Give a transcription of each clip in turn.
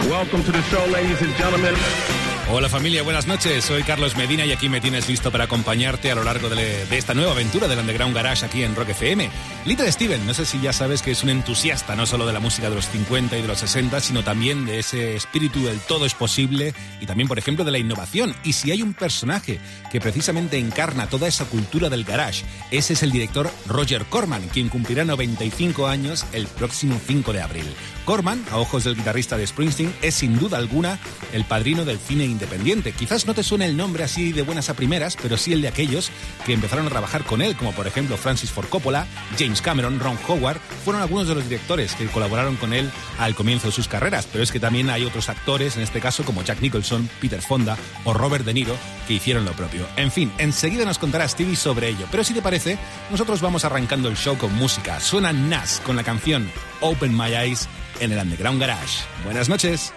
Welcome to the show, ladies and gentlemen. Hola familia, buenas noches. Soy Carlos Medina y aquí me tienes listo para acompañarte a lo largo de, de, esta nueva aventura del Underground Garage aquí en Rock FM. Little Steven, no sé si ya sabes que es un entusiasta no solo de la música de los 50 y de los 60, sino también de ese espíritu del todo es posible y también, por ejemplo, de la innovación. Y si hay un personaje que precisamente encarna toda esa cultura del garage, ese es el director Roger Corman, quien cumplirá 95 años el próximo 5 de abril. Corman, a ojos del guitarrista de Springsteen, es sin duda alguna el padrino del cine independiente. Quizás no te suene el nombre así de buenas a primeras, pero sí el de aquellos que empezaron a trabajar con él, como por ejemplo Francis Ford Coppola, James Cameron, Ron Howard, fueron algunos de los directores que colaboraron con él al comienzo de sus carreras, pero es que también hay otros actores, en este caso como Jack Nicholson, Peter Fonda o Robert De Niro, que hicieron lo propio. En fin, enseguida nos contará Stevie sobre ello, pero si te parece, nosotros vamos arrancando el show con música. Suena Nas con la canción Open My Eyes en el Underground Garage. Buenas noches.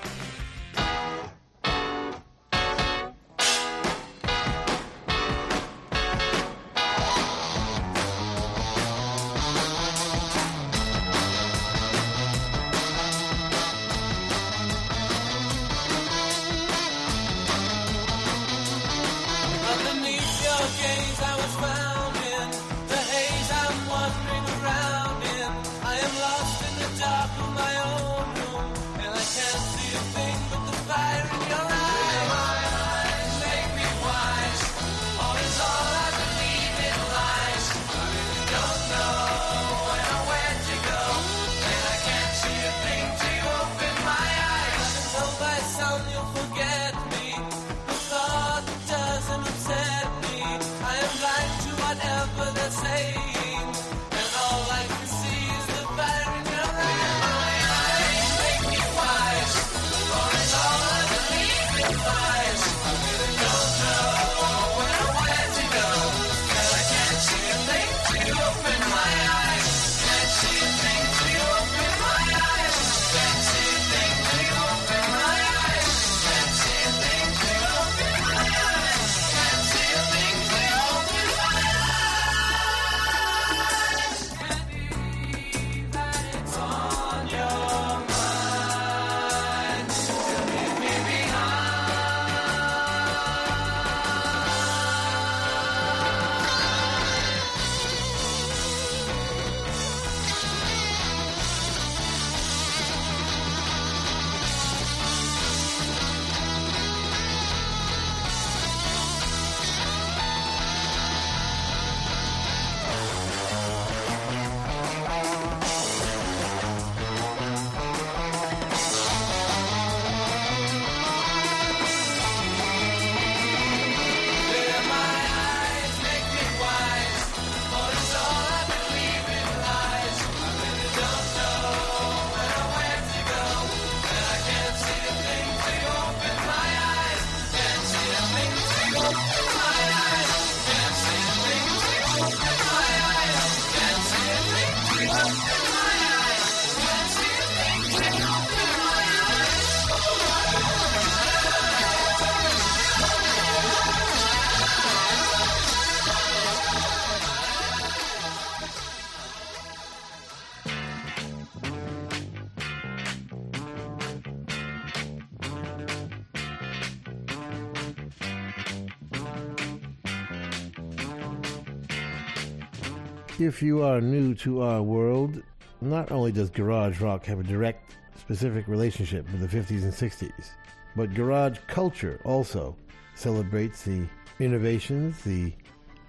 If you are new to our world, not only does garage rock have a direct, specific relationship with the 50s and 60s, but garage culture also celebrates the innovations, the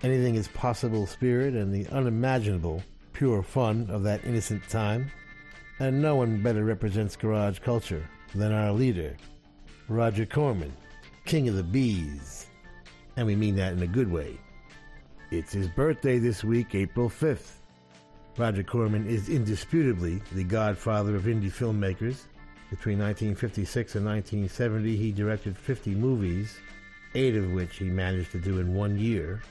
anything is possible spirit, and the unimaginable pure fun of that innocent time. And no one better represents garage culture than our leader, Roger Corman, king of the bees. And we mean that in a good way. It's his birthday this week, April 5th. Roger Corman is indisputably the godfather of indie filmmakers. Between 1956 and 1970, he directed 50 movies, eight of which he managed to do in one year.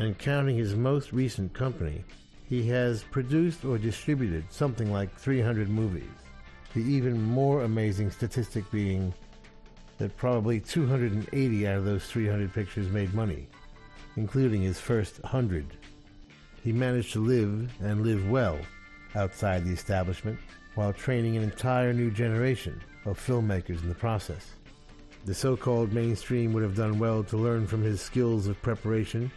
And counting his most recent company, he has produced or distributed something like 300 movies. The even more amazing statistic being that probably 280 out of those 300 pictures made money, including his first 100. He managed to live and live well outside the establishment while training an entire new generation of filmmakers in the process. The so-called mainstream would have done well to learn from his skills of preparation,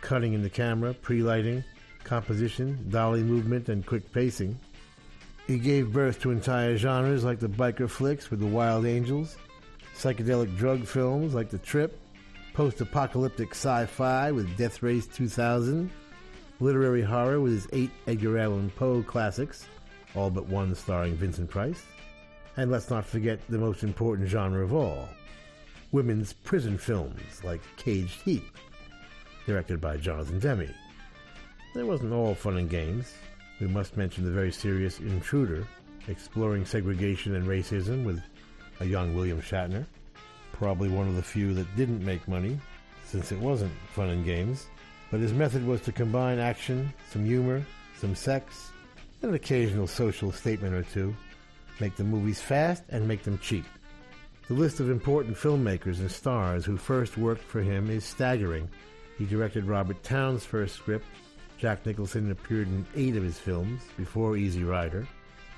cutting in the camera, pre-lighting, composition, dolly movement, and quick pacing. He gave birth to entire genres like the biker flicks with the Wild Angels, psychedelic drug films like The Trip, post-apocalyptic sci-fi with Death Race 2000, literary horror with his eight Edgar Allan Poe classics, all but one starring Vincent Price, and let's not forget the most important genre of all, women's prison films like Caged Heat, directed by Jonathan Demme. It wasn't all fun and games. We must mention the very serious Intruder, exploring segregation and racism with a young William Shatner, probably one of the few that didn't make money, since it wasn't fun and games. But his method was to combine action, some humor, some sex, and an occasional social statement or two, make the movies fast and make them cheap. The list of important filmmakers and stars who first worked for him is staggering. He directed Robert Towne's first script. Jack Nicholson appeared in eight of his films before Easy Rider.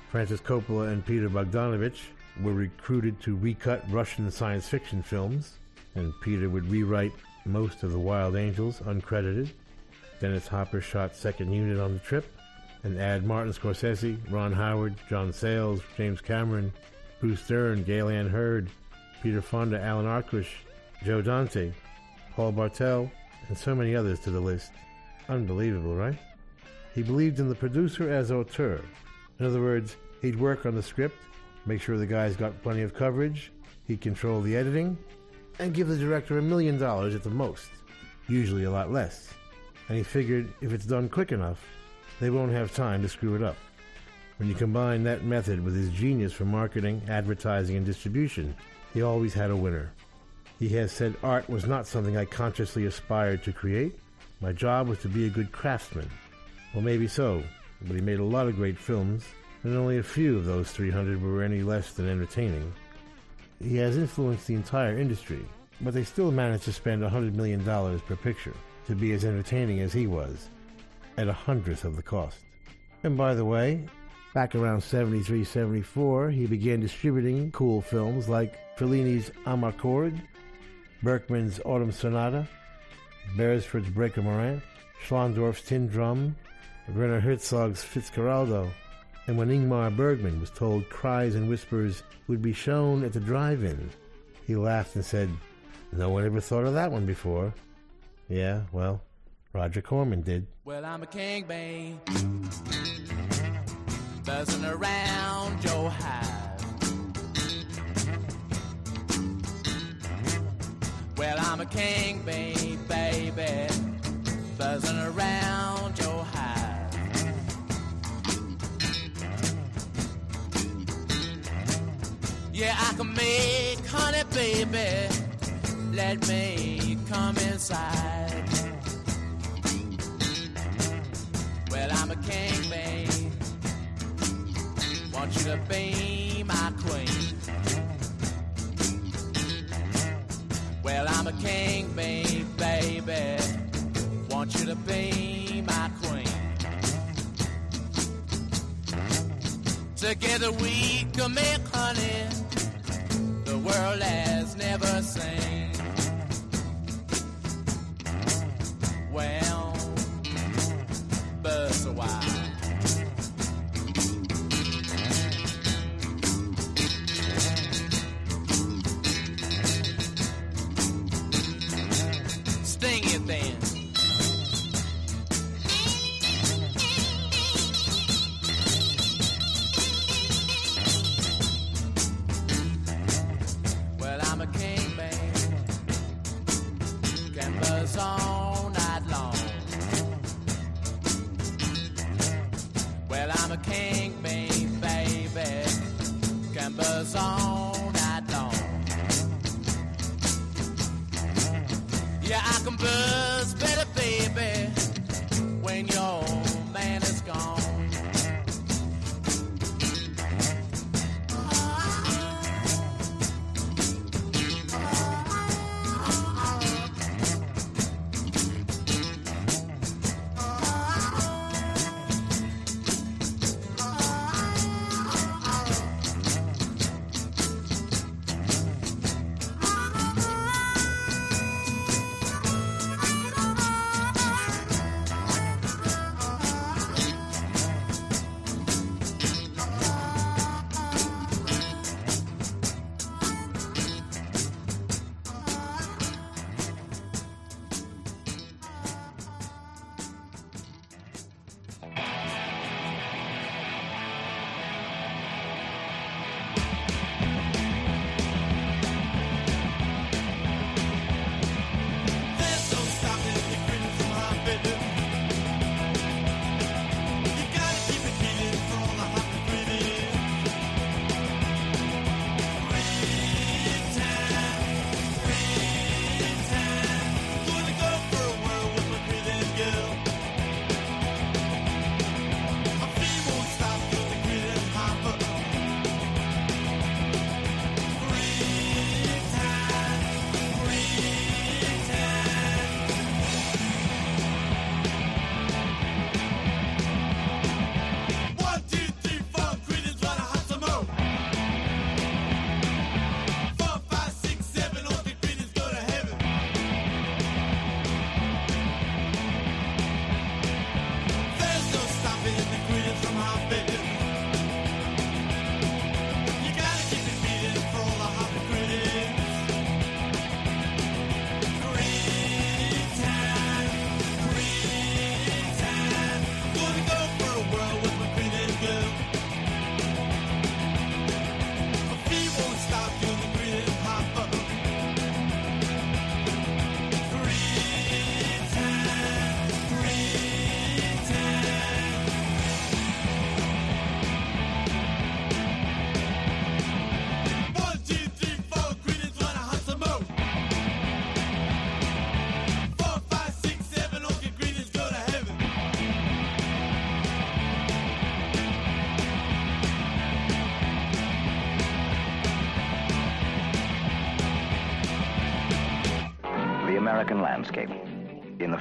Francis Coppola and Peter Bogdanovich were recruited to recut Russian science fiction films, and Peter would rewrite most of The Wild Angels, uncredited. Dennis Hopper shot second unit on the trip, and add Martin Scorsese, Ron Howard, John Sayles, James Cameron, Bruce Dern, Gale Anne Hurd, Peter Fonda, Alan Arkush, Joe Dante, Paul Bartel, and so many others to the list. Unbelievable, right? He believed in the producer as auteur. In other words, he'd work on the script, make sure the guy's got plenty of coverage, he'd control the editing, and give the director a million dollars at the most, usually a lot less. And he figured if it's done quick enough, they won't have time to screw it up. When you combine that method with his genius for marketing, advertising, and distribution, he always had a winner. He has said art was not something I consciously aspired to create. My job was to be a good craftsman. Well, maybe so, but he made a lot of great films, and only a few of those 300 were any less than entertaining. He has influenced the entire industry, but they still managed to spend $100 million per picture to be as entertaining as he was, at a hundredth of the cost. And by the way, back around 73 74, he began distributing cool films like Fellini's Amarcord, Bergman's Autumn Sonata, Beresford's Breaker Morant, Schlöndorff's Tin Drum, Werner Herzog's Fitzcarraldo, and when Ingmar Bergman was told Cries and Whispers would be shown at the drive-in, he laughed and said, No one ever thought of that one before. Yeah, well, Roger Corman did. Well, I'm a king bee, buzzing around your hive. Well, I'm a king bee, baby, buzzing around your Yeah, I can make honey, baby. Let me come inside. Well, I'm a king, babe. Want you to be my queen. Well, I'm a king, babe, baby. Want you to be my queen. Together we can make honey the world has never seen. Well, buzz a while.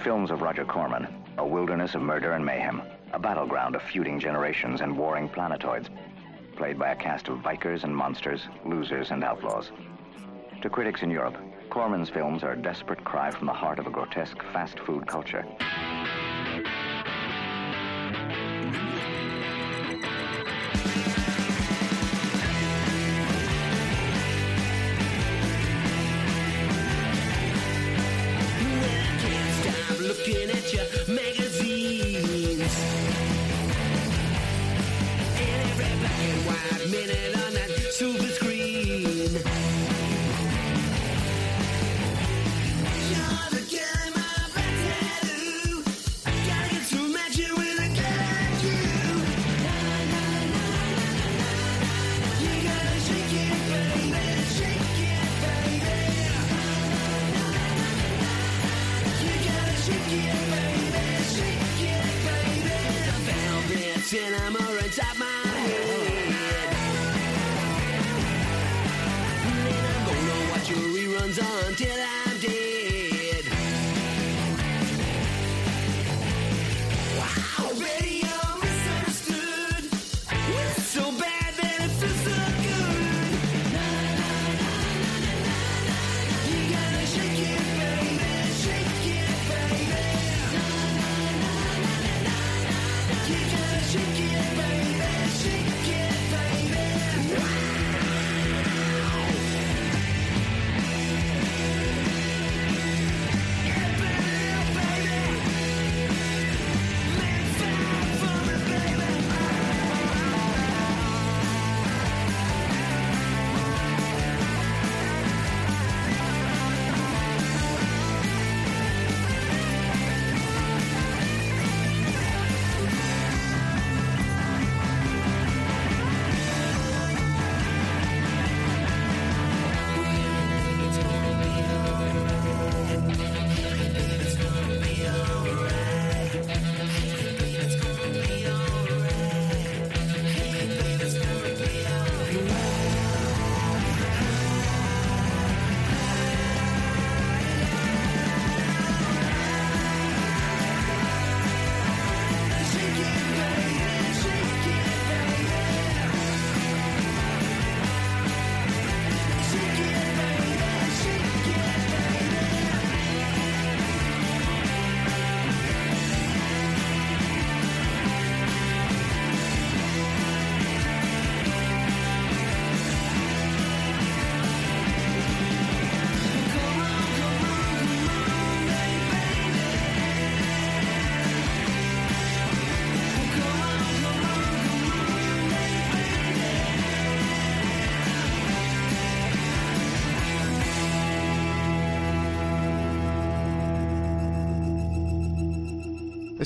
Films of Roger Corman, a wilderness of murder and mayhem, a battleground of feuding generations and warring planetoids, played by a cast of vikers and monsters, losers and outlaws. To critics in Europe, Corman's films are a desperate cry from the heart of a grotesque fast food culture.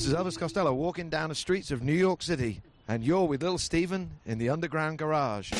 This is Elvis Costello walking down the streets of New York City, and you're with Little Steven in the Underground Garage.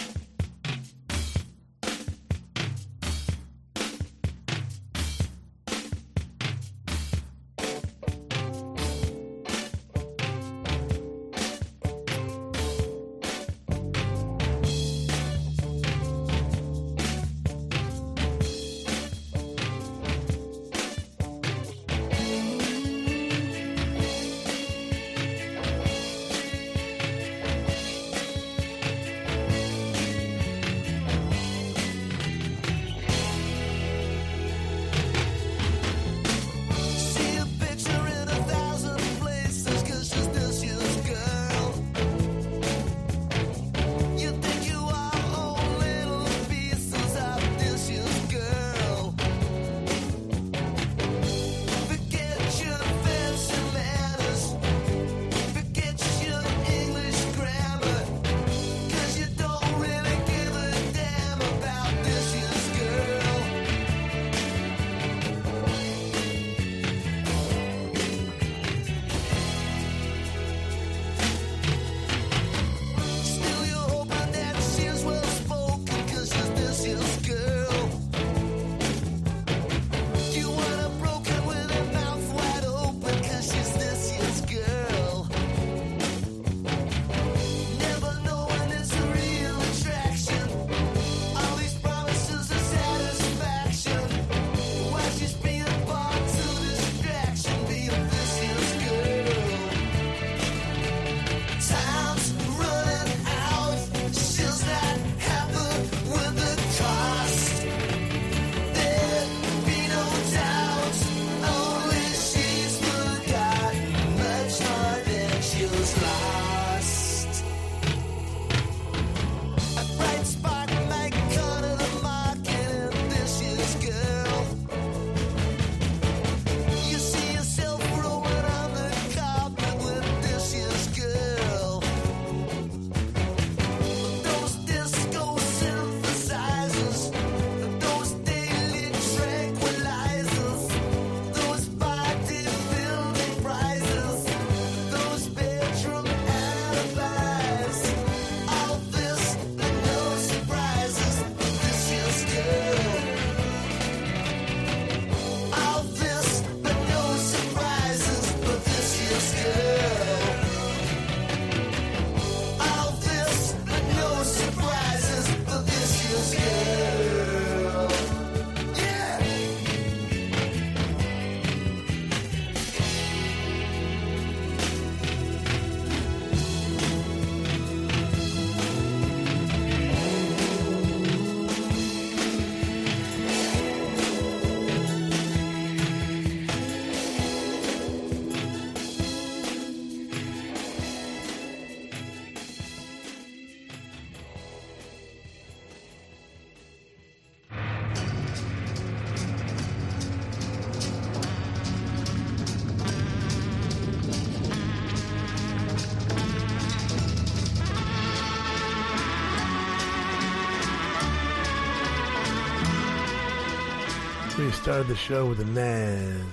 Started the show with a Nazz.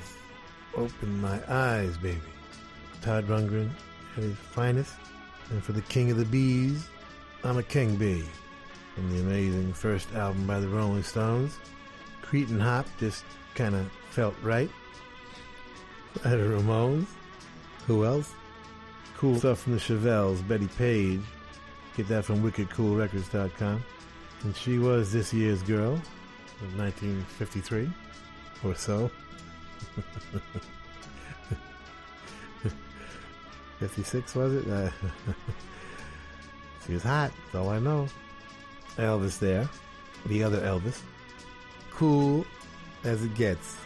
Open my eyes, baby. Todd Rundgren at his finest. And for the king of the bees, I'm a king bee. From the amazing first album by the Rolling Stones, Cretin Hop just kind of felt right. By the Ramones. Who else? Cool stuff from the Chevelles, Bettie Page. Get that from wickedcoolrecords.com. And she was this year's girl of 1953 or so. 56 was it? Uh, she was hot, that's all I know. Elvis there, the other Elvis. Cool as it gets.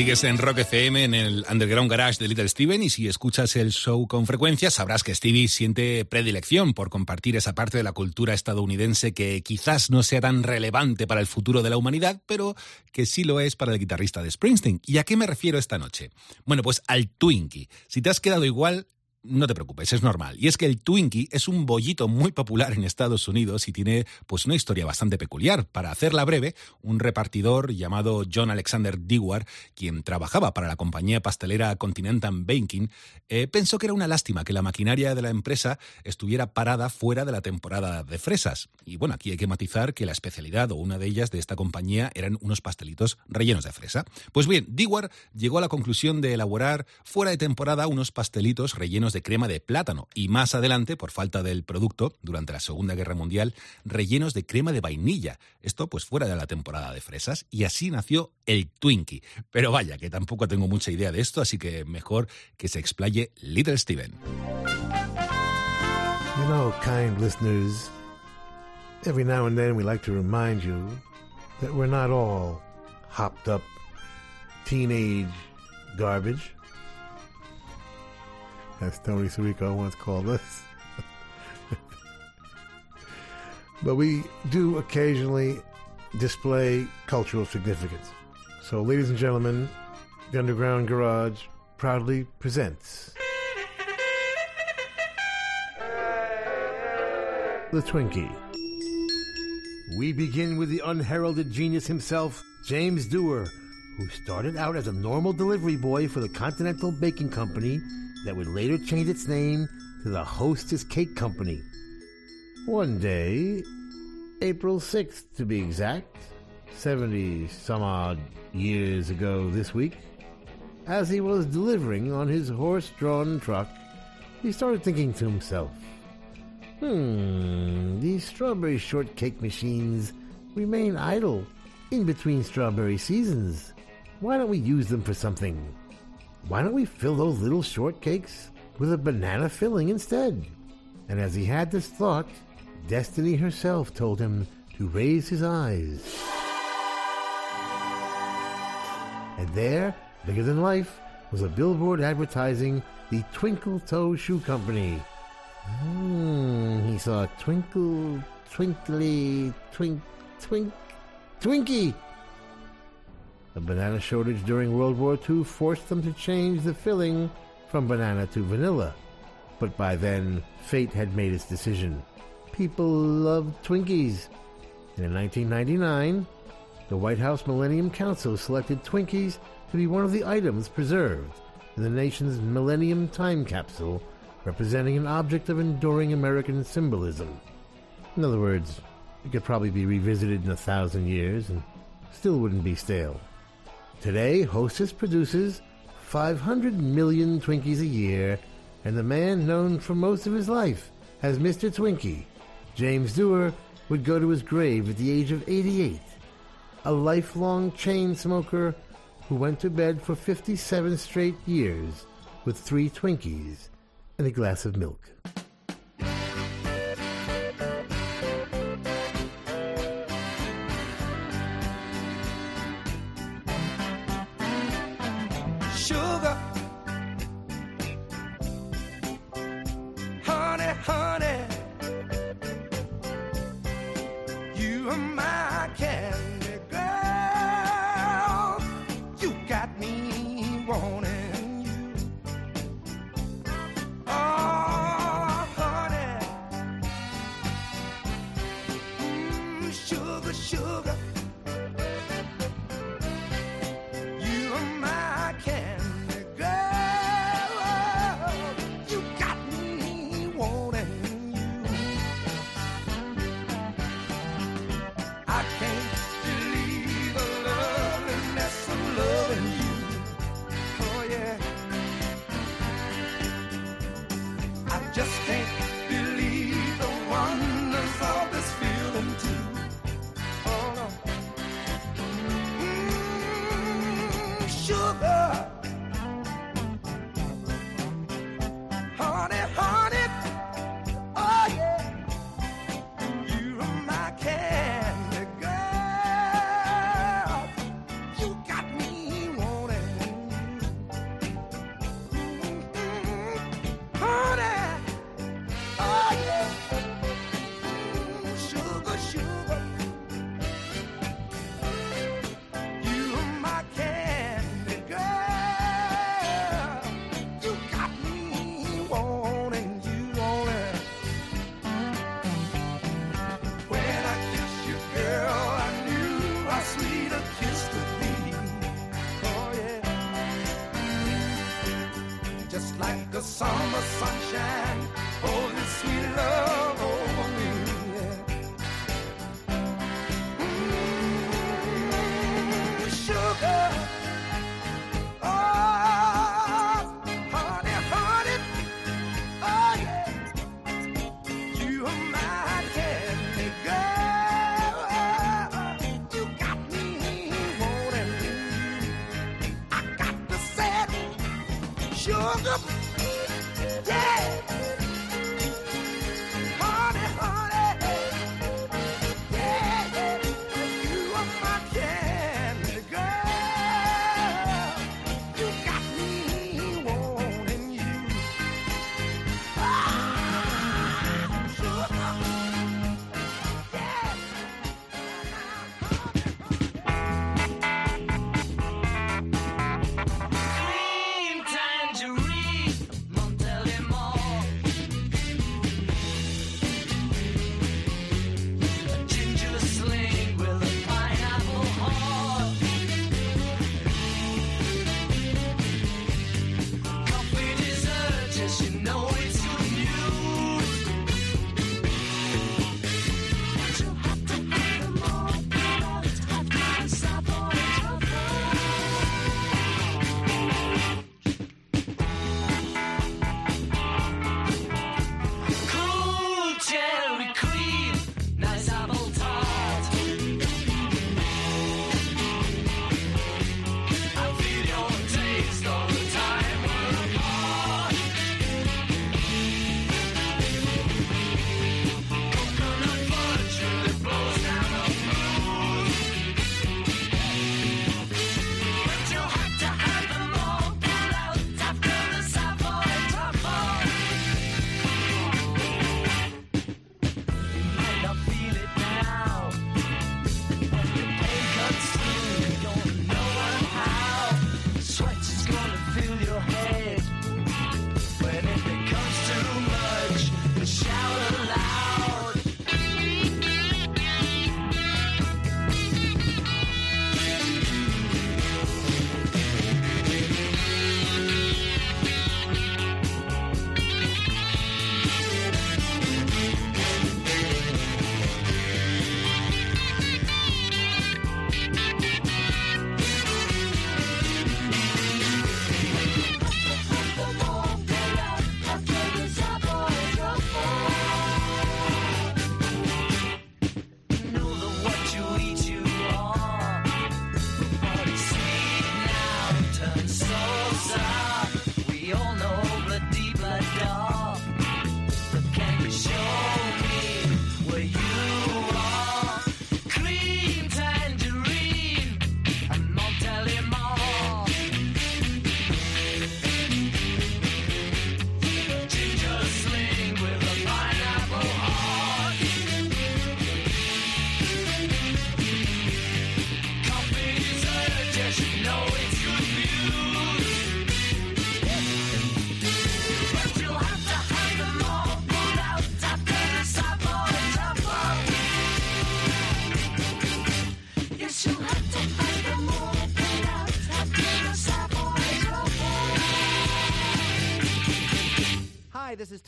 Sigues en Rock FM en el Underground Garage de Little Steven y si escuchas el show con frecuencia sabrás que Stevie siente predilección por compartir esa parte de la cultura estadounidense que quizás no sea tan relevante para el futuro de la humanidad, pero que sí lo es para el guitarrista de Springsteen. ¿Y a qué me refiero esta noche? Bueno, pues al Twinkie. Si te has quedado igual, no te preocupes, es normal. Y es que el Twinkie es un bollito muy popular en Estados Unidos y tiene pues una historia bastante peculiar. Para hacerla breve, un repartidor llamado John Alexander Dewar, quien trabajaba para la compañía pastelera Continental Baking, eh, pensó que era una lástima que la maquinaria de la empresa estuviera parada fuera de la temporada de fresas. Y bueno, aquí hay que matizar que la especialidad o una de ellas de esta compañía eran unos pastelitos rellenos de fresa. Pues bien, Dewar llegó a la conclusión de elaborar fuera de temporada unos pastelitos rellenos de crema de plátano y más adelante, por falta del producto, durante la Segunda Guerra Mundial, rellenos de crema de vainilla. Esto pues fuera de la temporada de fresas y así nació el Twinkie. Pero vaya, que tampoco tengo mucha idea de esto, así que mejor que se explaye Little Steven. You know, kind listeners, every now and then we like to remind you that we're not all hopped up teenage garbage, as Tony Sirico once called us. but we do occasionally display cultural significance. So, ladies and gentlemen, the Underground Garage proudly presents the Twinkie. We begin with the unheralded genius himself, James Dewar, who started out as a normal delivery boy for the Continental Baking Company that would later change its name to the Hostess Cake Company. One day, April 6th to be exact, 70 some odd years ago this week, as he was delivering on his horse drawn truck, he started thinking to himself, Hmm, these strawberry shortcake machines remain idle in between strawberry seasons. Why don't we use them for something? Why don't we fill those little shortcakes with a banana filling instead? And as he had this thought, Destiny herself told him to raise his eyes. And there, bigger than life, was a billboard advertising the Twinkle Toe Shoe Company. Hmm, he saw Twinkle, Twinkly, Twink, Twink, Twinkie. A banana shortage during World War II forced them to change the filling from banana to vanilla. But by then, fate had made its decision. People loved Twinkies. And in 1999, the White House Millennium Council selected Twinkies to be one of the items preserved in the nation's Millennium Time Capsule, representing an object of enduring American symbolism. In other words, it could probably be revisited in a thousand years and still wouldn't be stale. Today, Hostess produces 500 million Twinkies a year, and the man known for most of his life as Mr. Twinkie, James Dewar, would go to his grave at the age of 88, a lifelong chain smoker who went to bed for 57 straight years with three Twinkies and a glass of milk.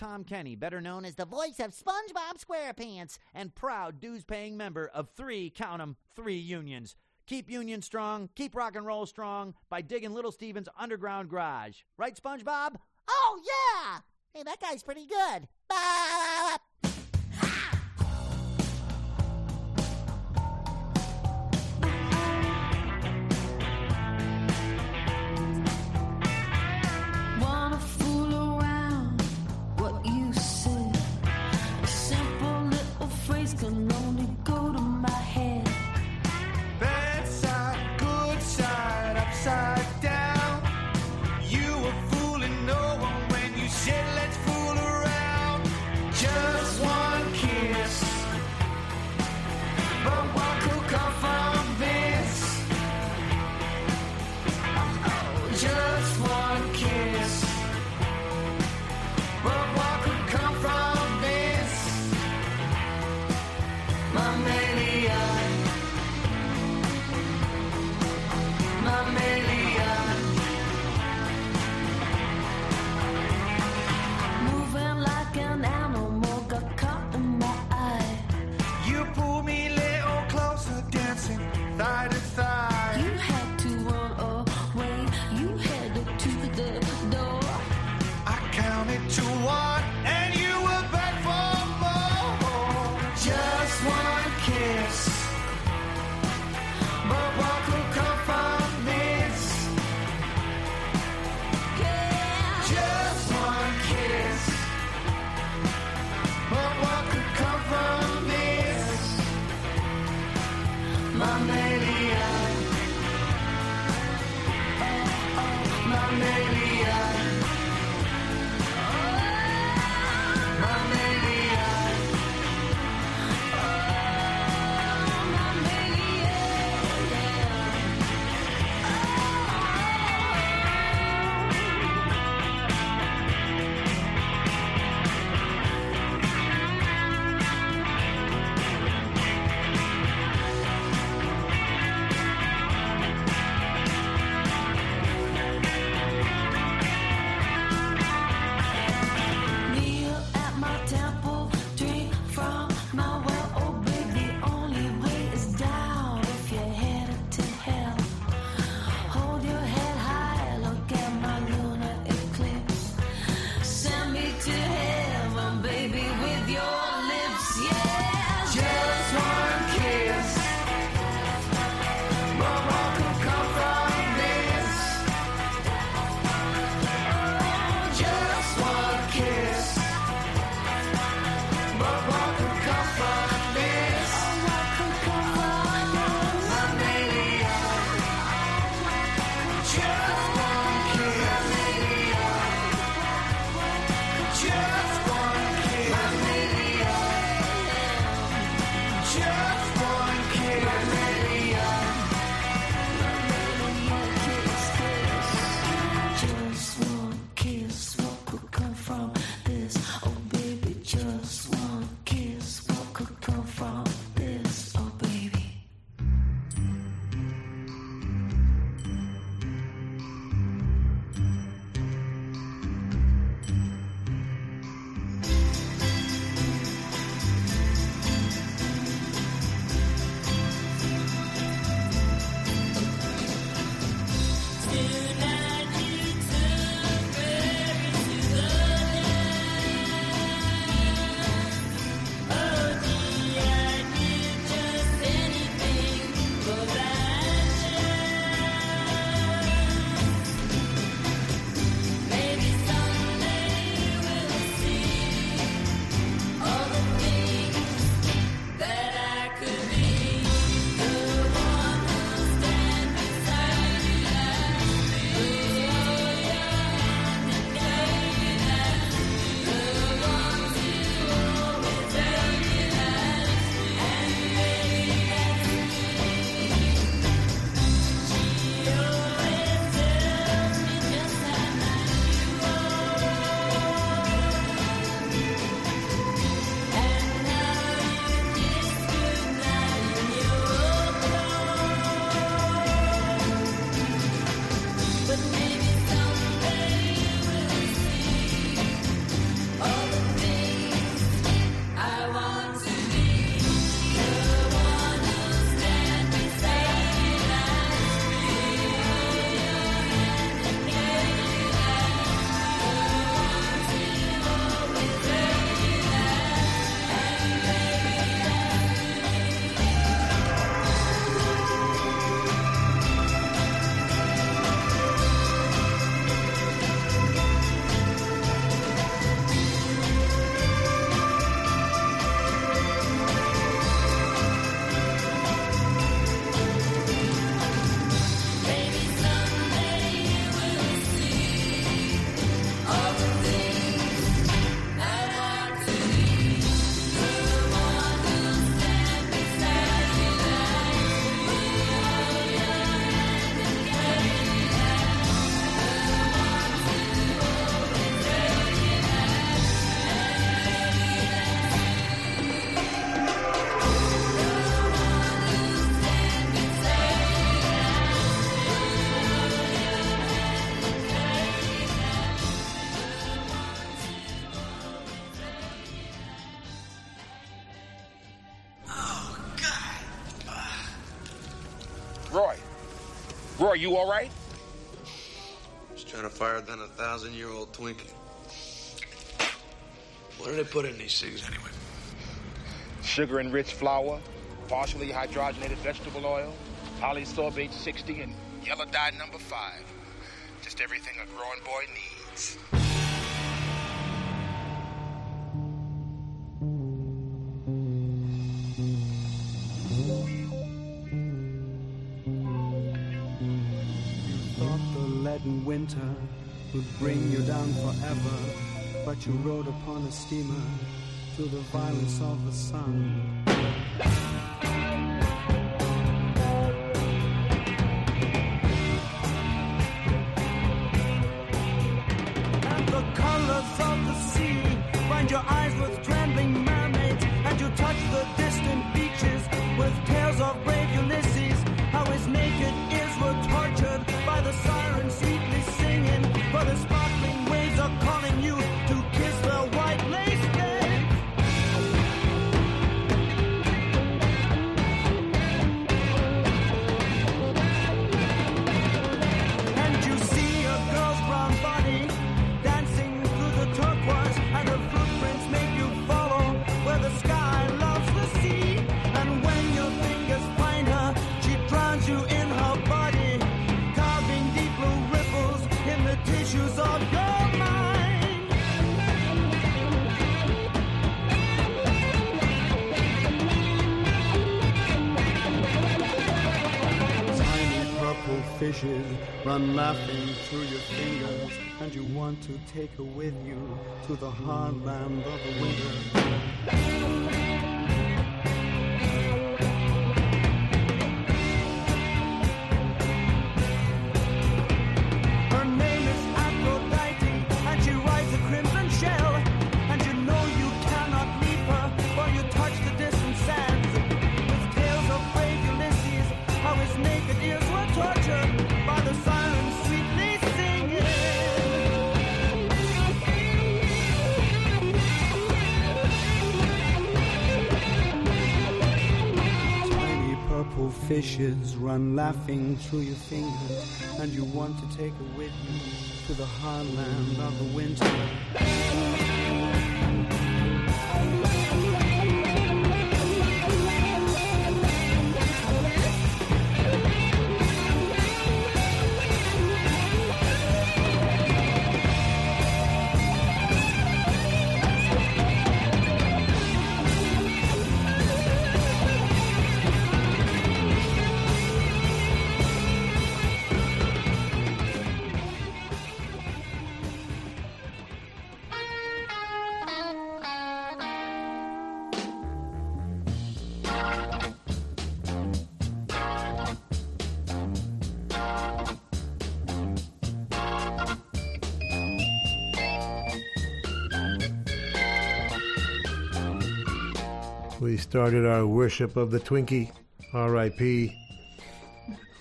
Tom Kenny, better known as the voice of SpongeBob SquarePants and proud dues paying member of three, count 'em, three unions. Keep union strong, keep rock and roll strong by digging Little Steven's underground garage. Right, SpongeBob? Oh, yeah! Hey, that guy's pretty good. Ah! Roy, you all right? Just trying to fire down a thousand year old Twinkie. What do they put in these cigs anyway? Sugar enriched flour, partially hydrogenated vegetable oil, polysorbate 60, and yellow dye number 5. Just everything a growing boy needs. Winter would bring you down forever, but you rode upon a steamer through the violence of the sun. Fishes run laughing through your fingers, and you want to take her with you to the hard land of the winter. Fishes run laughing through your fingers, and you want to take her with you to the hard land of the winter. We started our worship of the Twinkie, R.I.P.,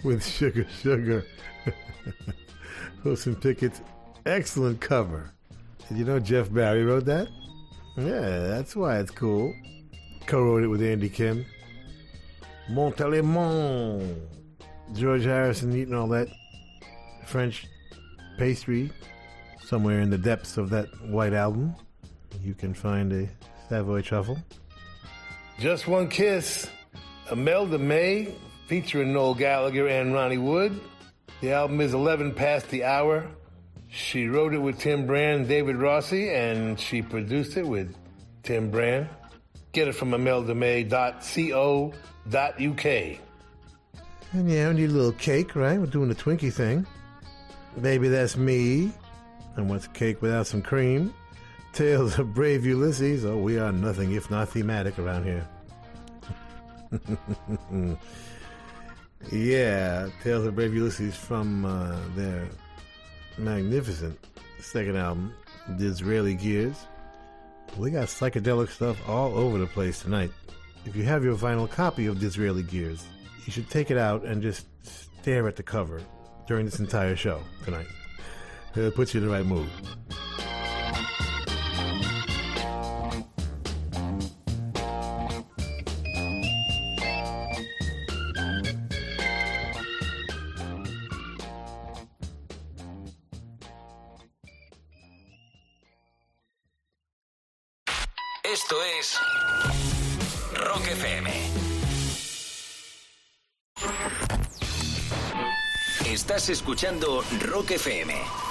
with Sugar Sugar. Wilson Pickett's excellent cover. Did you know Jeff Barry wrote that? Yeah, that's why it's cool. Co-wrote it with Andy Kim. Montelimar. George Harrison eating all that French pastry somewhere in the depths of that white album. You can find a Savoy truffle. Just One Kiss, Imelda May, featuring Noel Gallagher and Ronnie Wood. The album is 11 past the hour. She wrote it with Tim Brand David Rossi, and she produced it with Tim Bran. Get it from imeldamay.co.uk. And yeah, we need a little cake, right? We're doing the Twinkie thing. Baby, that's me. And what's cake without some cream? Tales of Brave Ulysses. Oh, we are nothing if not thematic around here. yeah, Tales of Brave Ulysses from uh, their magnificent second album, Disraeli Gears. We got psychedelic stuff all over the place tonight. If you have your vinyl copy of Disraeli Gears, you should take it out and just stare at the cover during this entire show tonight. It'll put you in the right mood. Escuchando Rock FM.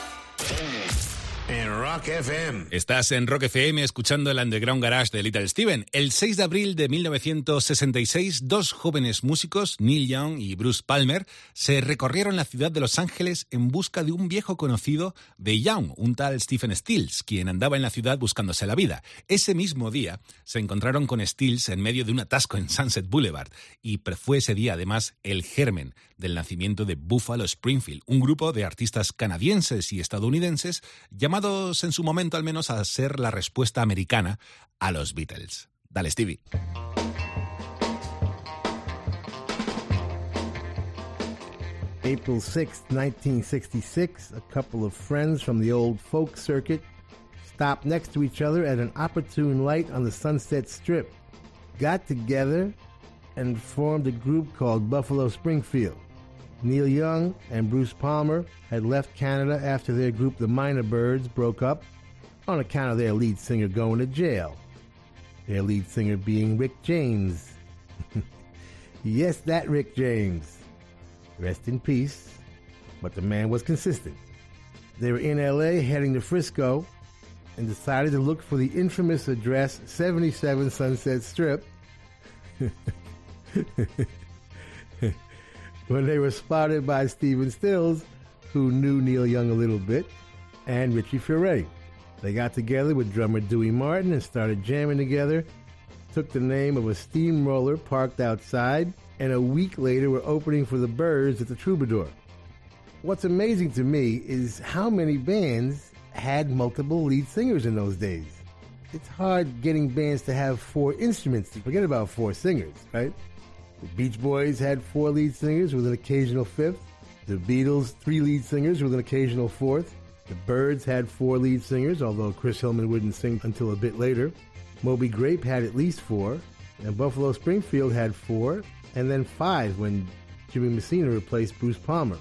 Rock FM. Estás en Rock FM escuchando el Underground Garage de Little Steven. El 6 de abril de 1966, dos jóvenes músicos, Neil Young y Bruce Palmer, se recorrieron la ciudad de Los Ángeles en busca de un viejo conocido de Young, un tal Stephen Stills, quien andaba en la ciudad buscándose la vida. Ese mismo día se encontraron con Stills en medio de un atasco en Sunset Boulevard y fue ese día además el germen del nacimiento de Buffalo Springfield, un grupo de artistas canadienses y estadounidenses llamados en su momento al menos a ser la respuesta americana a los Beatles. Dale, Stevie. April 6, 1966, a couple of friends from the old folk circuit stopped next to each other at an opportune light on the Sunset Strip, got together, and formed a group called Buffalo Springfield. Neil Young and Bruce Palmer had left Canada after their group, the Mynah Birds, broke up on account of their lead singer going to jail. Their lead singer being Rick James. yes, that Rick James. Rest in peace. But the man was consistent. They were in LA heading to Frisco and decided to look for the infamous address 77 Sunset Strip. when they were spotted by Stephen Stills, who knew Neil Young a little bit, and Richie Furay. They got together with drummer Dewey Martin and started jamming together, took the name of a steamroller parked outside, and a week later were opening for the Byrds at the Troubadour. What's amazing to me is how many bands had multiple lead singers in those days. It's hard getting bands to have four instruments, to forget about four singers, right? The Beach Boys had four lead singers with an occasional fifth. The Beatles, three lead singers with an occasional fourth. The Byrds had four lead singers, although Chris Hillman wouldn't sing until a bit later. Moby Grape had at least four, and Buffalo Springfield had four, and then five when Jimmy Messina replaced Bruce Palmer.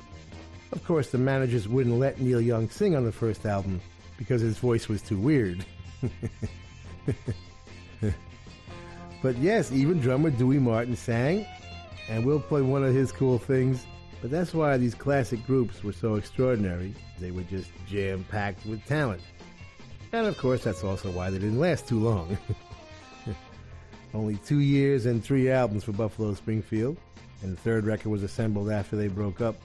Of course, the managers wouldn't let Neil Young sing on the first album because his voice was too weird. but yes, even drummer Dewey Martin sang, and we'll play one of his cool things. But that's why these classic groups were so extraordinary. They were just jam packed with talent. And of course, that's also why they didn't last too long. Only two years and three albums for Buffalo Springfield, and the third record was assembled after they broke up.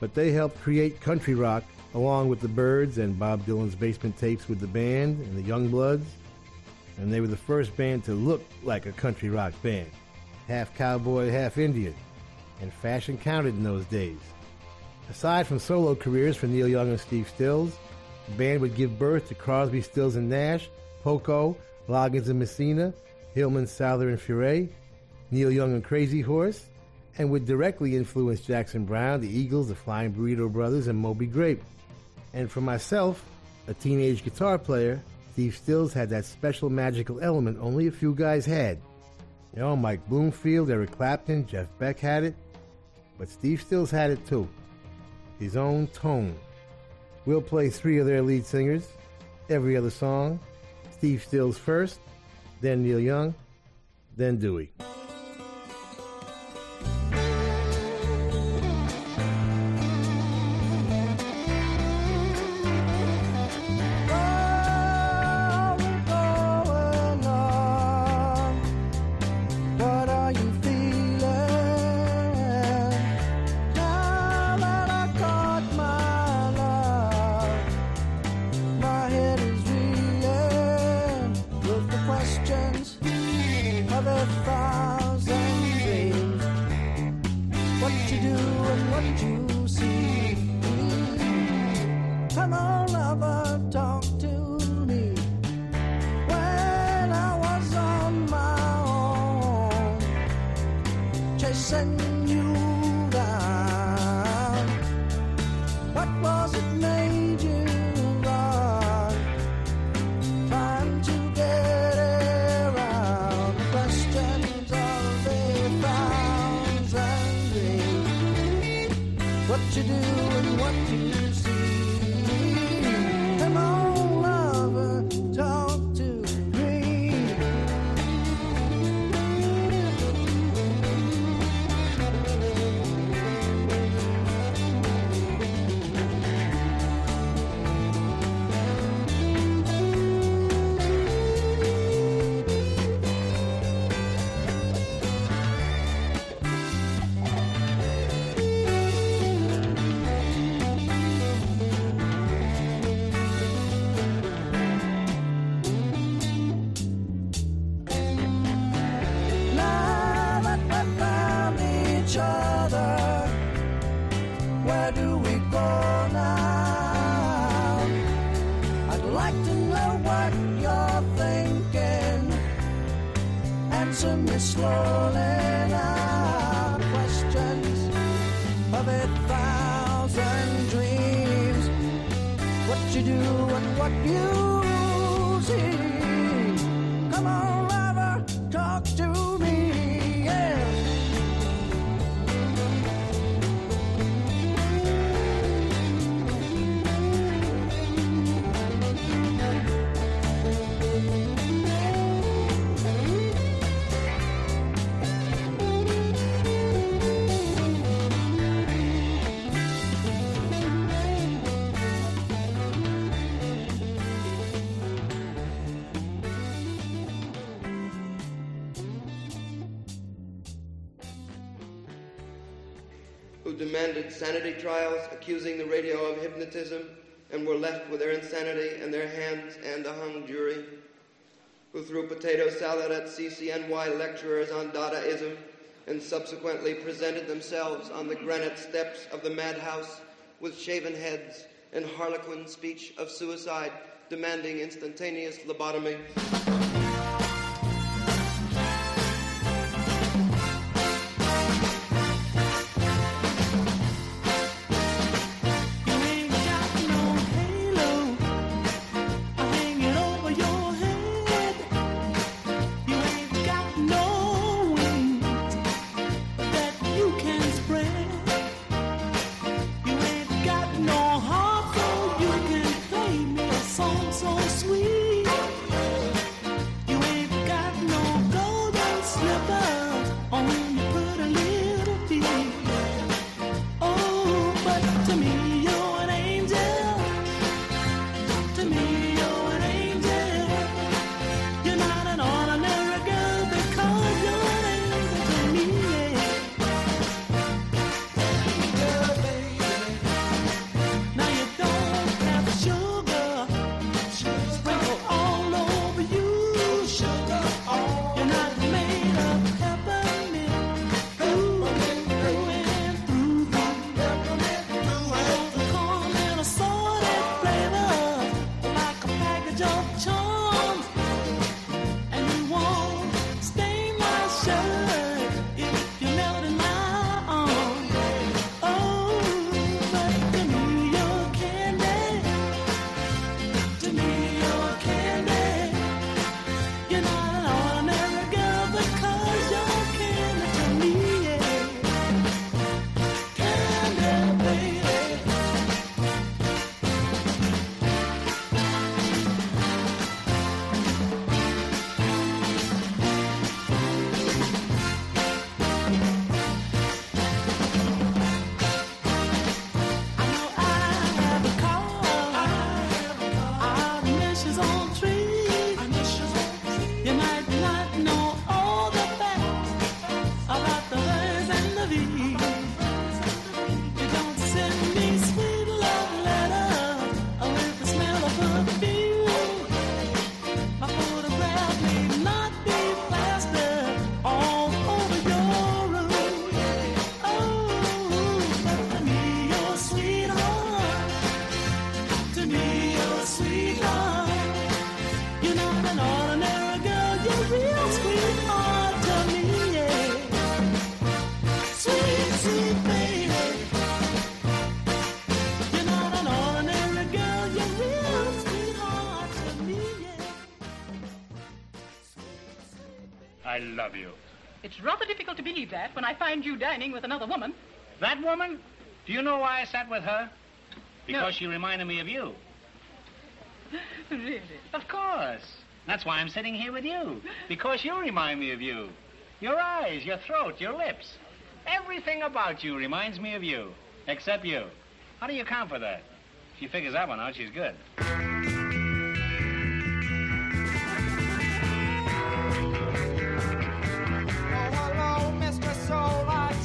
But they helped create country rock along with the Byrds and Bob Dylan's basement tapes with the band and the Youngbloods. And they were the first band to look like a country rock band. Half cowboy, half Indian. And fashion counted in those days. Aside from solo careers for Neil Young and Steve Stills, the band would give birth to Crosby, Stills and Nash, Poco, Loggins and Messina, Hillman, Souther and Furay, Neil Young and Crazy Horse, and would directly influence Jackson Browne, the Eagles, the Flying Burrito Brothers, and Moby Grape. And for myself, a teenage guitar player, Steve Stills had that special magical element only a few guys had. You know, Mike Bloomfield, Eric Clapton, Jeff Beck had it, but Steve Stills had it too. His own tone. We'll play three of their lead singers, every other song. Steve Stills first, then Neil Young, then Dewey. insanity trials, accusing the radio of hypnotism, and were left with their insanity in their hands and a hung jury, who threw potato salad at CCNY lecturers on Dadaism and subsequently presented themselves on the granite steps of the madhouse with shaven heads and harlequin speech of suicide demanding instantaneous lobotomy. see. believe that when I find you dining with another woman. That woman? Do you know why I sat with her? Because no. she reminded me of you. really? Of course. That's why I'm sitting here with you. Because you remind me of you. Your eyes, your throat, your lips. Everything about you reminds me of you. Except you. How do you account for that? She figures that one out. She's good.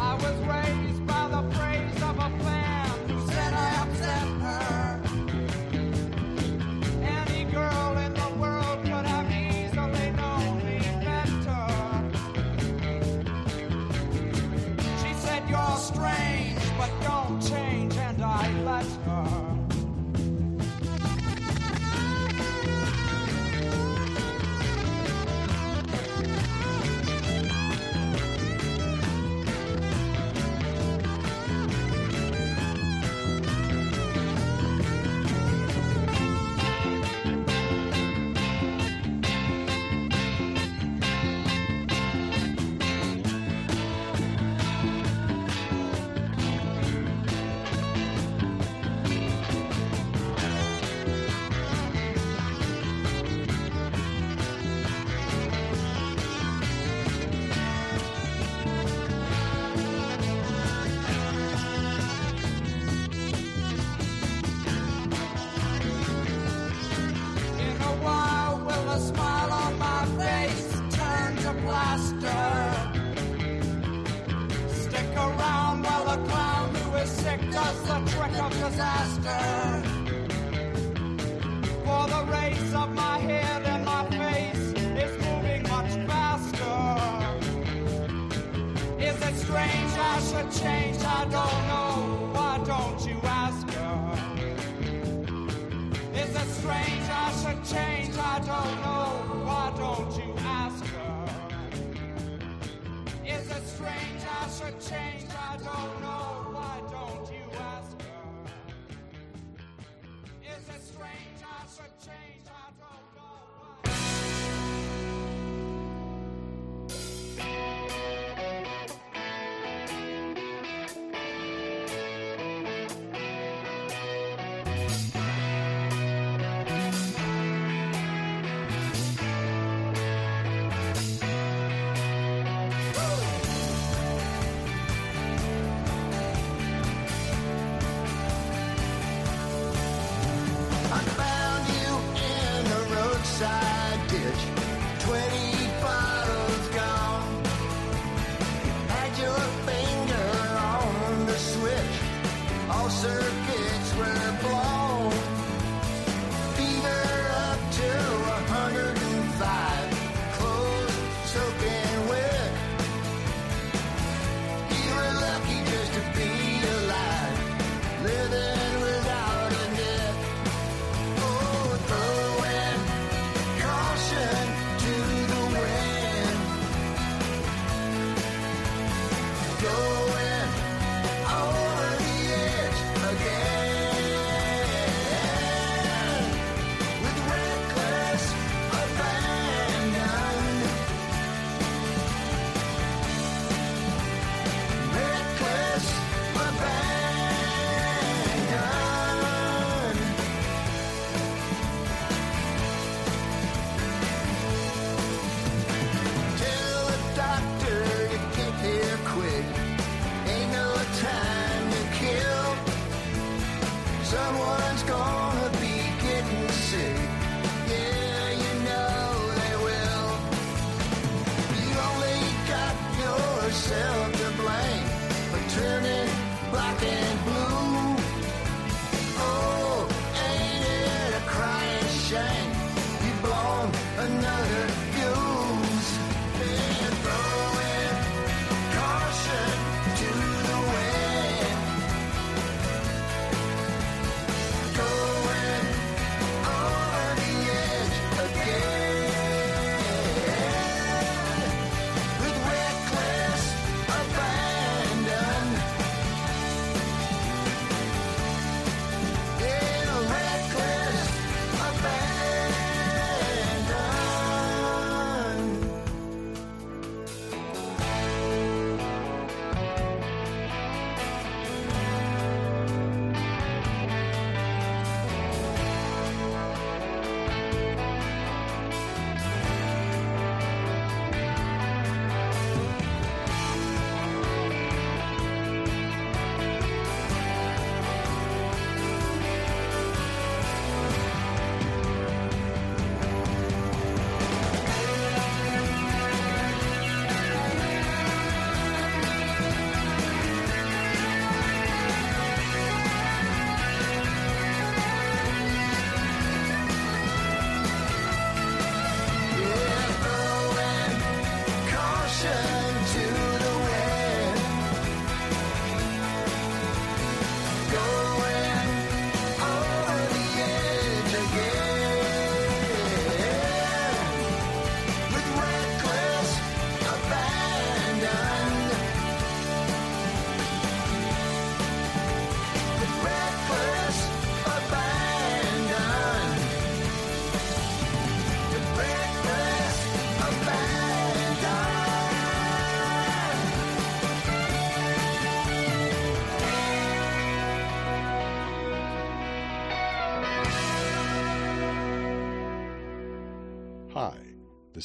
I was raised by the praise. strange, I should change, I don't know.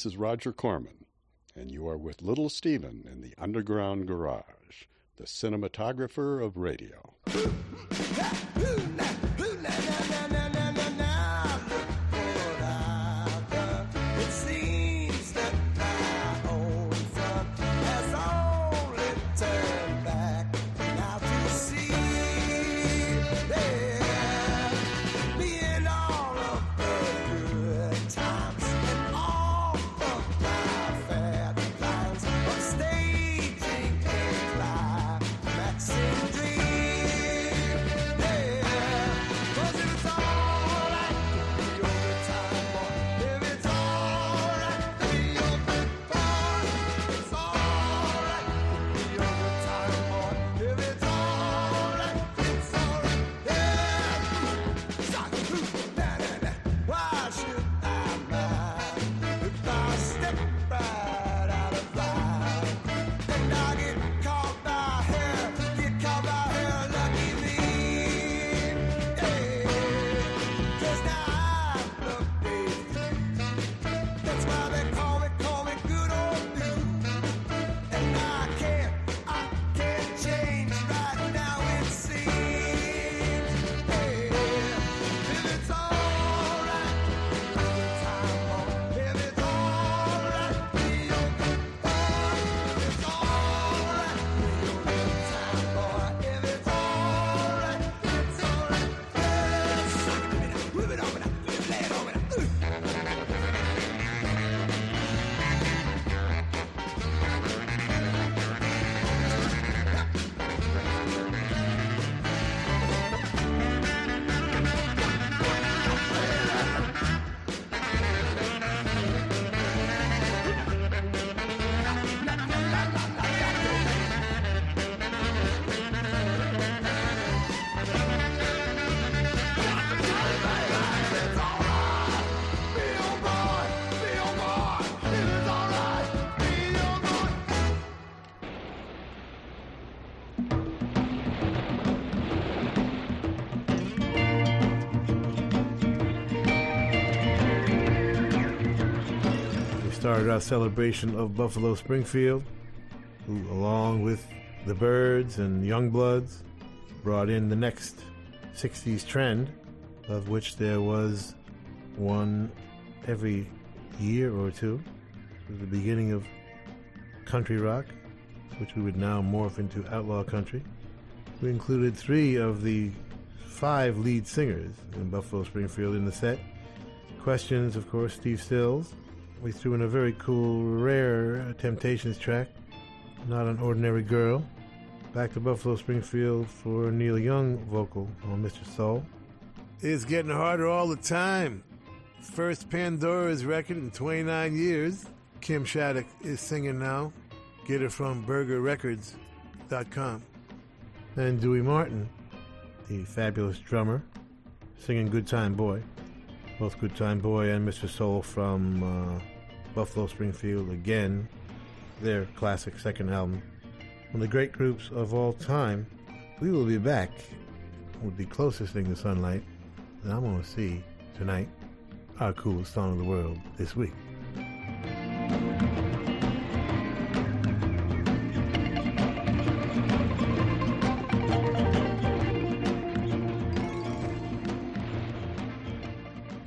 This is Roger Corman, and you are with Little Steven in the Underground Garage, the cinematographer of radio. our celebration of Buffalo Springfield, who, along with the Byrds and Youngbloods, brought in the next 60s trend, of which there was one every year or two. The beginning of country rock, which we would now morph into outlaw country. We included three of the five lead singers in Buffalo Springfield in the set. Questions, of course, Steve Stills. We threw in a very cool, rare Temptations track, Not an Ordinary Girl. Back to Buffalo Springfield for Neil Young vocal on Mr. Soul. It's getting harder all the time. First Pandoras record in 29 years. Kim Shattuck is singing now. Get it from burgerrecords.com. And Dewey Martin, the fabulous drummer, singing Good Time Boy. Both Good Time Boy and Mr. Soul from uh, Buffalo Springfield again, their classic second album. One of the great groups of all time. We will be back with the closest thing to sunlight that I'm going to see tonight. Our coolest song of the world this week.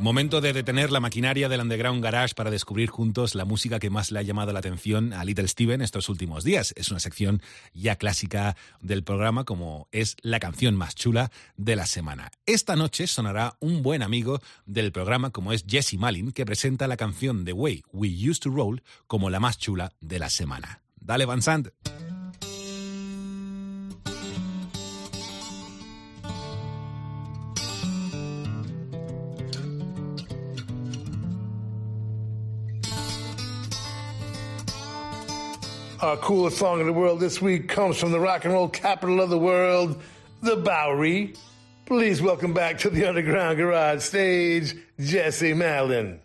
Momento de detener la maquinaria del Underground Garage para descubrir juntos la música que más le ha llamado la atención a Little Steven estos últimos días. Es una sección ya clásica del programa como es la canción más chula de la semana. Esta noche sonará un buen amigo del programa como es Jesse Malin que presenta la canción The Way We Used to Roll como la más chula de la semana. Dale Van Sant. Our coolest song in the world this week comes from the rock and roll capital of the world, the Bowery. Please welcome back to the Underground Garage stage, Jesse Malin.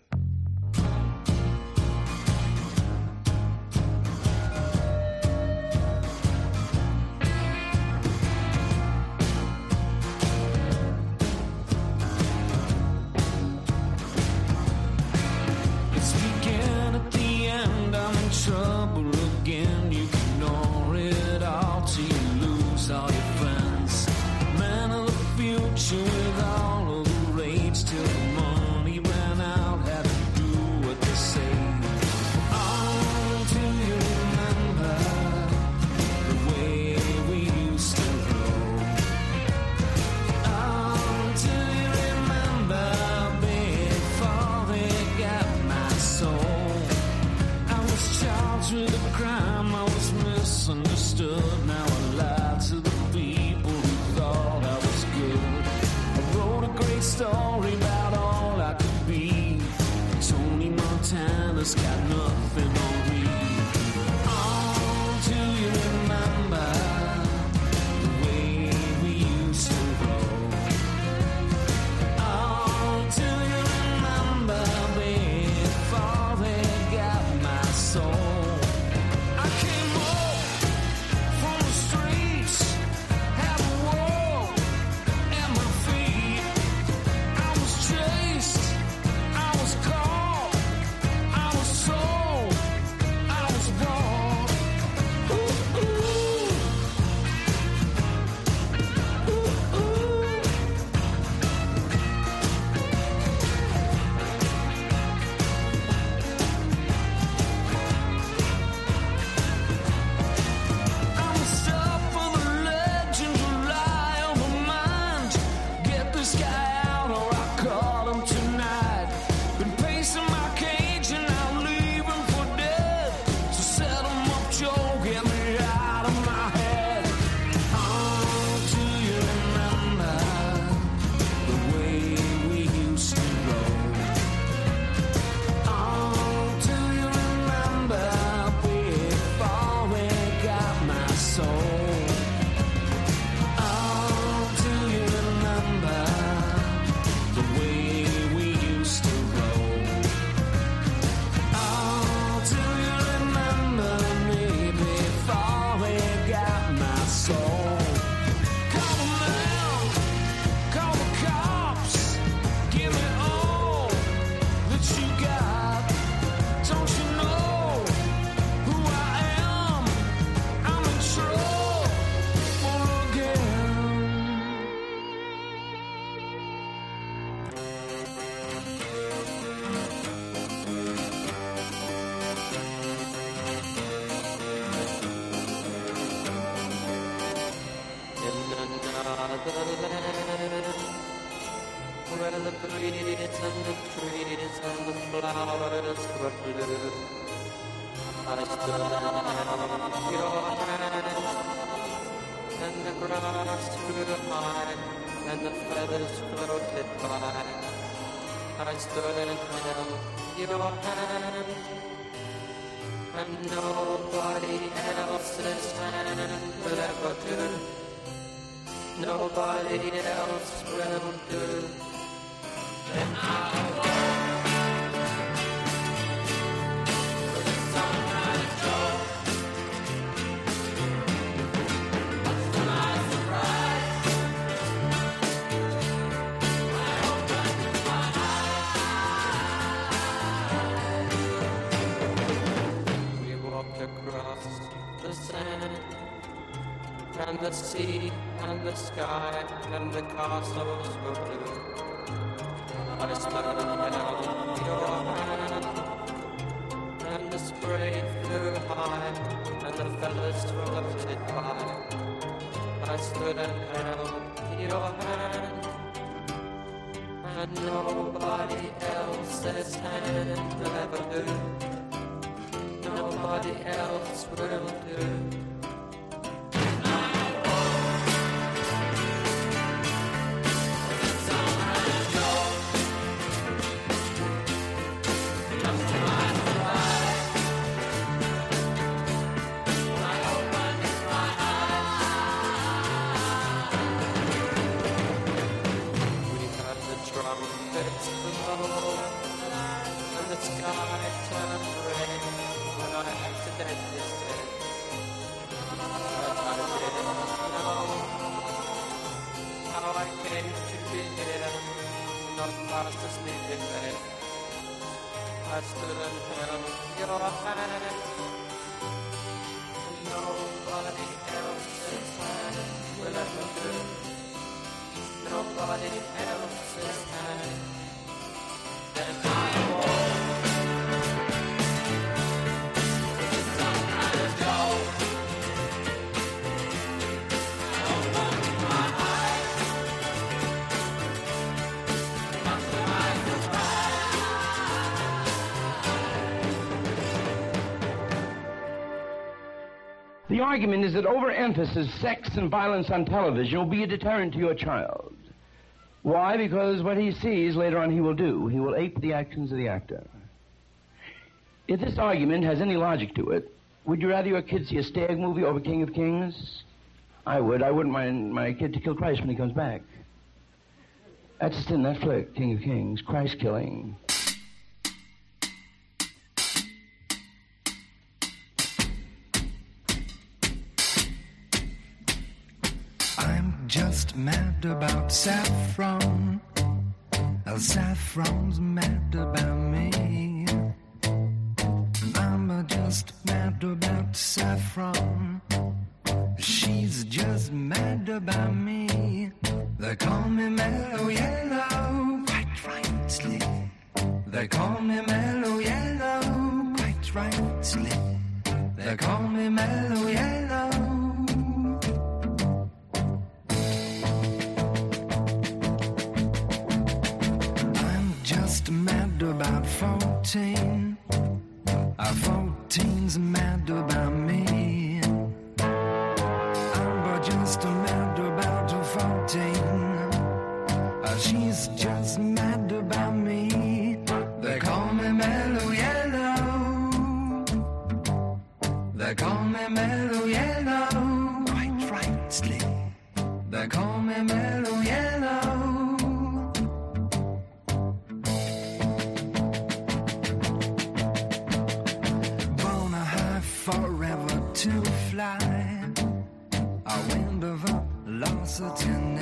The argument is that overemphasis, sex, and violence on television will be a deterrent to your child. Why? Because what he sees later on he will do. He will ape the actions of the actor. If this argument has any logic to it, would you rather your kid see a stag movie over King of Kings? I would. I wouldn't mind my kid to kill Christ when he comes back. That's just in that flick, King of Kings, Christ killing. Mad about saffron. El saffron's mad about me. I'm just mad about saffron. She's just mad about me. They call me mellow yellow, quite rightly. They call me mellow yellow, quite rightly. They call me mellow yellow. Mad about 14. Uh, 14's mad about me. I'm just mad about 14. Uh, she's just mad about me. They call me mellow yellow. They call me mellow yellow. Quite rightly. They call me mellow 似天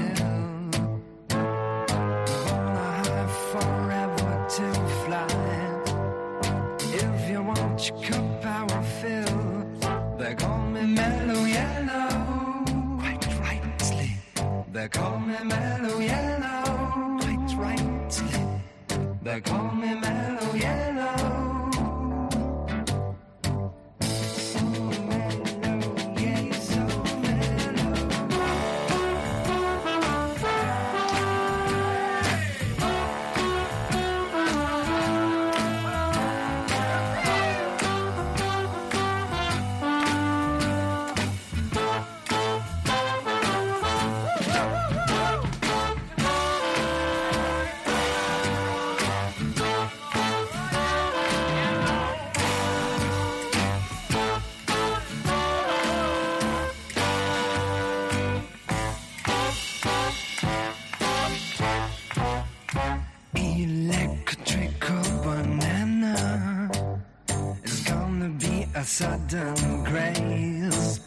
golden grace.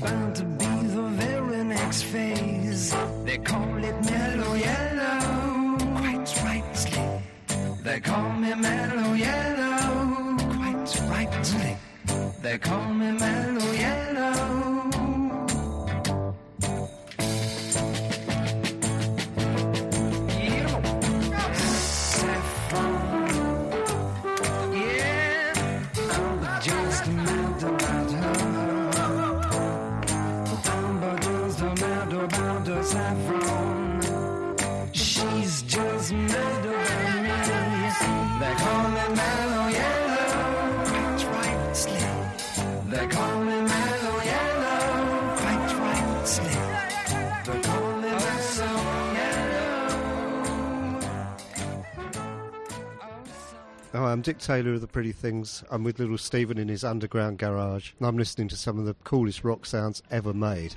Bound to be the very next phase. They call it mellow yellow, quite rightly. They call me mellow yellow, quite rightly. They call me mellow yellow. I'm Dick Taylor of The Pretty Things. I'm with little Steven in his underground garage, and I'm listening to some of the coolest rock sounds ever made.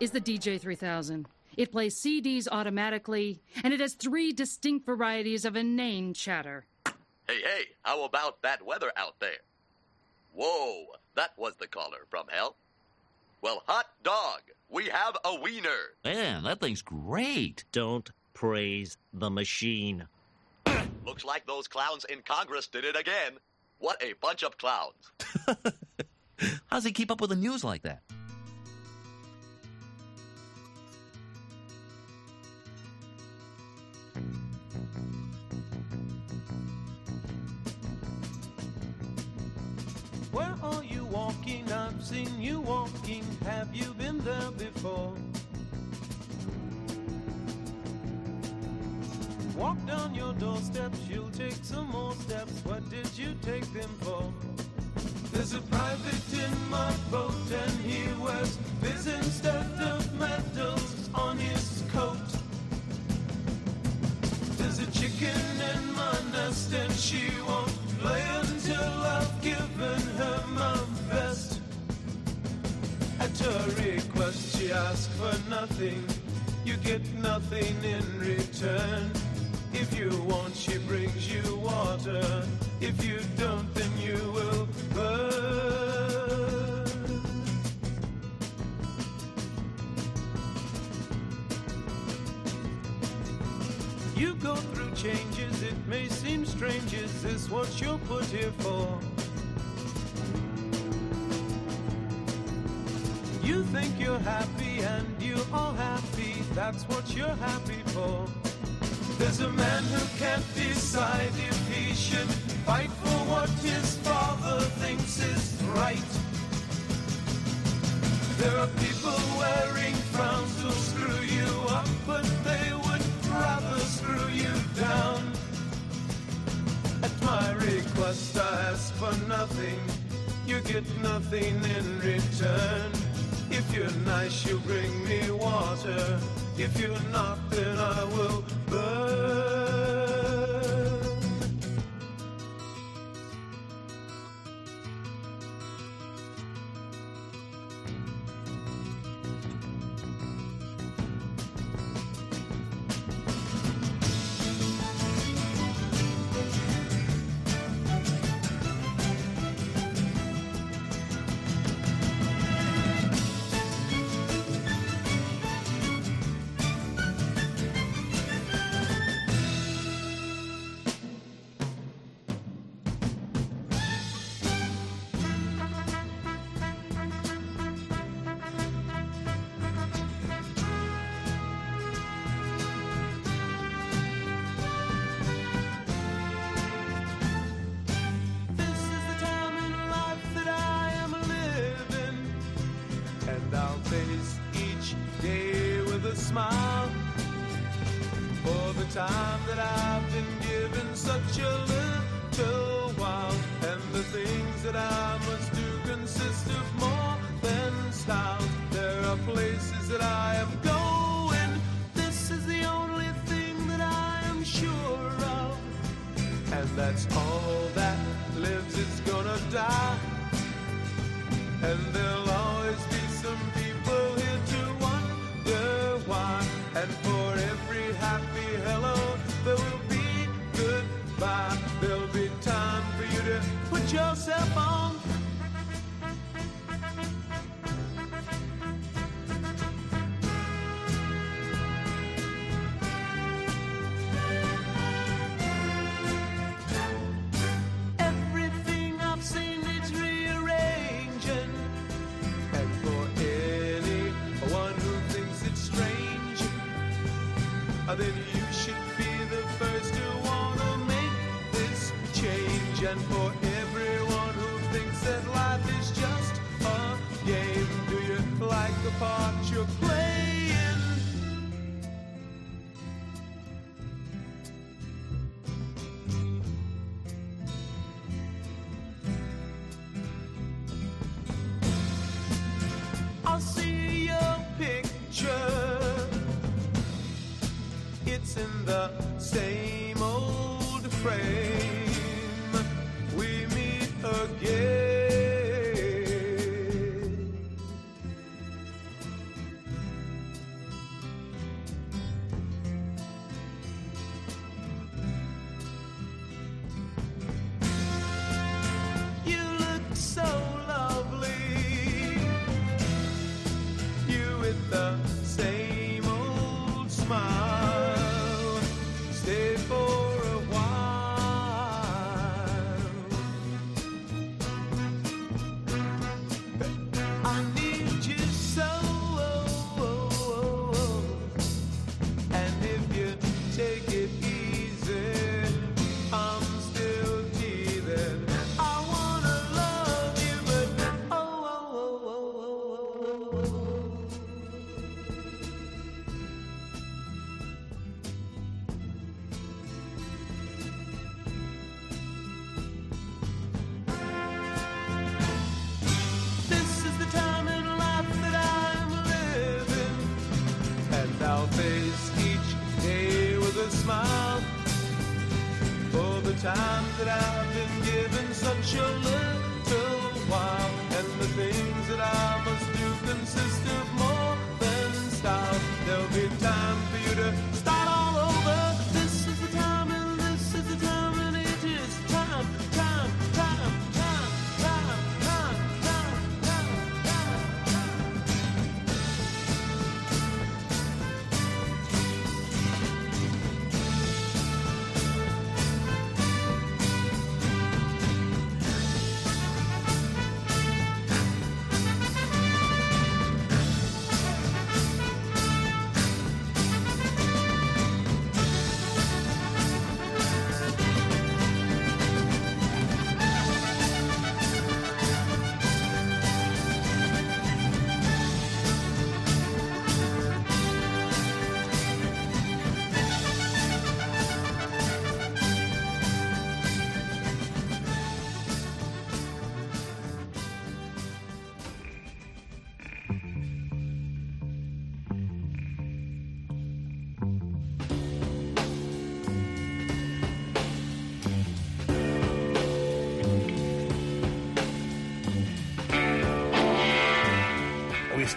is the DJ3000. It plays CDs automatically, and it has three distinct varieties of inane chatter. Hey, hey, how about that weather out there? Whoa, that was the caller from hell. Well, hot dog, we have a wiener. Man, that thing's great. Don't praise the machine. Looks like those clowns in Congress did it again. What a bunch of clowns. How's he keep up with the news like that? Where are you walking? I've seen you walking. Have you been there before? Walk down your doorsteps, you'll take some more steps. What did you take them for? There's a private in my boat, and he wears biz instead of medals on his coat. There's a chicken in my nest, and she won't lay until I've given her my best. At her request, she asks for nothing. You get nothing in return. If you want, she brings you water. If you don't, then you will burn. You go through changes, it may seem strange. Is this what you're put here for? You think you're happy and you are happy, that's what you're happy for. There's a man who can't decide if he should fight for what his father thinks is right. There are people wearing frowns who'll screw you up, but they rather screw you down. At my request, I ask for nothing. You get nothing in return. If you're nice, you bring me water. If you're not, then I will burn.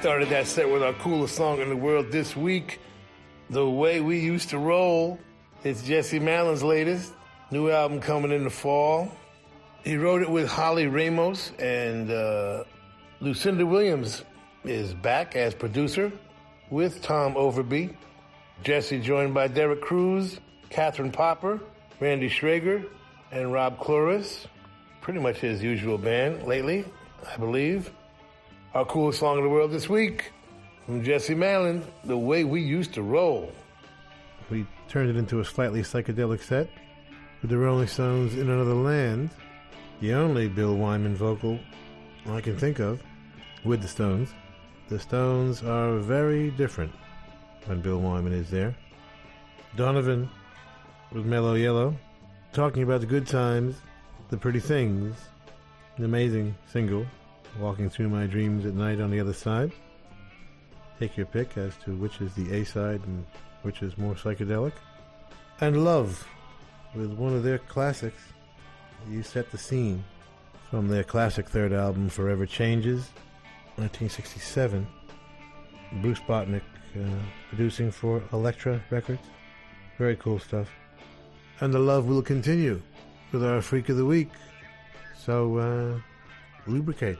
Started that set with our coolest song in the world this week, The Way We Used to Roll. It's Jesse Malin's latest, new album coming in the fall. He wrote it with Holly Ramos, and uh, Lucinda Williams is back as producer with Tom Overby. Jesse joined by Derek Cruz, Catherine Popper, Randy Schrager, and Rob Clores. Pretty much his usual band lately, I believe. Our coolest song in the world this week from Jesse Malin, The Way We Used to Roll. We turned it into a slightly psychedelic set with the Rolling Stones in Another Land, the only Bill Wyman vocal I can think of with the Stones. The Stones are very different when Bill Wyman is there. Donovan with Mellow Yellow, talking about the good times, the pretty things, an amazing single, Walking Through My Dreams at Night on the Other Side. Take your pick as to which is the A side and which is more psychedelic. And Love with one of their classics, You Set the Scene, from their classic third album, Forever Changes, 1967. Bruce Botnick uh, producing for Elektra Records. Very cool stuff. And the love will continue with our Freak of the Week. So, uh, lubricate.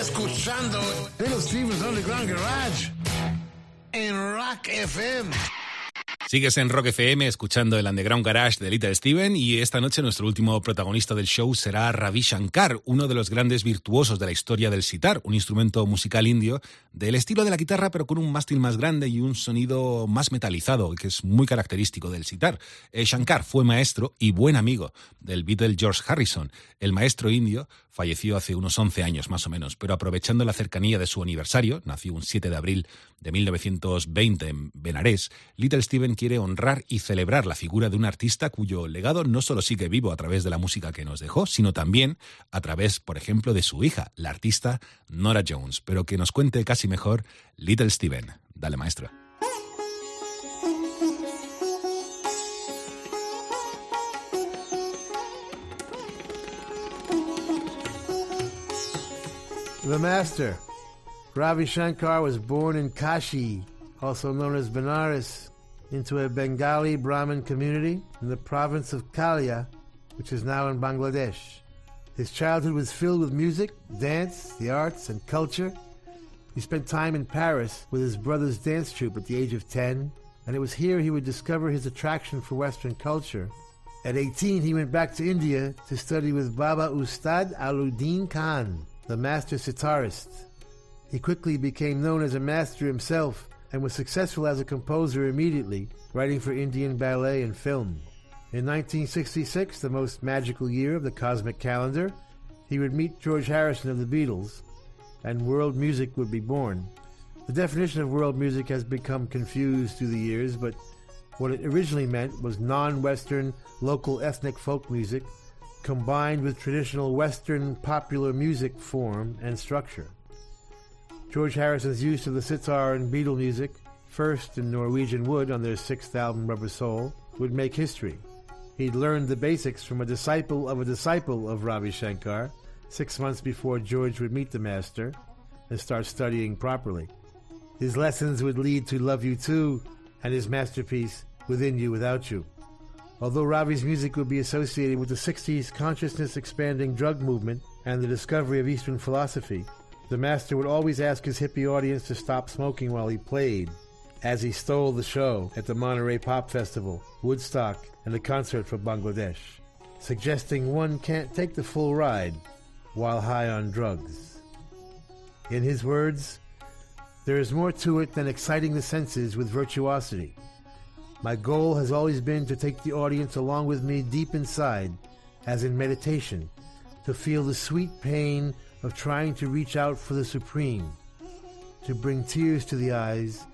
Escuchando Little Steven's Underground Garage en Rock FM. Sigues en Rock FM escuchando el Underground Garage de Little Steven y esta noche nuestro último protagonista del show será Ravi Shankar, uno de los grandes virtuosos de la historia del sitar, un instrumento musical indio del estilo de la guitarra pero con un mástil más grande y un sonido más metalizado que es muy característico del sitar. Eh, Shankar fue maestro y buen amigo del Beatle George Harrison. El maestro indio falleció hace unos 11 años más o menos, pero aprovechando la cercanía de su aniversario, nació un 7 de abril de 1920 en Benarés, Little Steven quiere honrar y celebrar la figura de un artista cuyo legado no solo sigue vivo a través de la música que nos dejó, sino también a través, por ejemplo, de su hija, la artista Nora Jones, pero que nos cuente casi mejor Little Steven. Dale, maestro. The Master. Ravi Shankar was born in Kashi, also known as Benares, into a Bengali Brahmin community in the province of Kalia, which is now in Bangladesh. His childhood was filled with music, dance, the arts, and culture. He spent time in Paris with his brother's dance troupe at the age of 10, and it was here he would discover his attraction for Western culture. At 18, he went back to India to study with Baba Ustad Alauddin Khan, the master sitarist. He quickly became known as a master himself and was successful as a composer immediately, writing for Indian ballet and film. In 1966, the most magical year of the cosmic calendar, he would meet George Harrison of the Beatles, and world music would be born. The definition of world music has become confused through the years, but what it originally meant was non Western, local ethnic folk music combined with traditional Western popular music form and structure. George Harrison's use of the sitar and Beatle music, first in Norwegian Wood on their sixth album Rubber Soul, would make history. He'd learned the basics from a disciple of a disciple of Ravi Shankar six months before George would meet the master and start studying properly. His lessons would lead to Love You Too and his masterpiece, Within You Without You. Although Ravi's music would be associated with the 60s consciousness expanding drug movement and the discovery of Eastern philosophy, the master would always ask his hippie audience to stop smoking while he played, as he stole the show at the Monterey Pop Festival, Woodstock, and the concert for Bangladesh, suggesting one can't take the full ride while high on drugs. In his words, there is more to it than exciting the senses with virtuosity. My goal has always been to take the audience along with me deep inside, as in meditation, to feel the sweet pain of trying to reach out for the supreme, to bring tears to the eyes,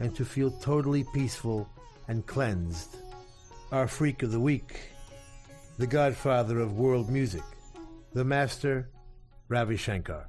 and to feel totally peaceful and cleansed. Our freak of the week, the godfather of world music, the master, Ravi Shankar.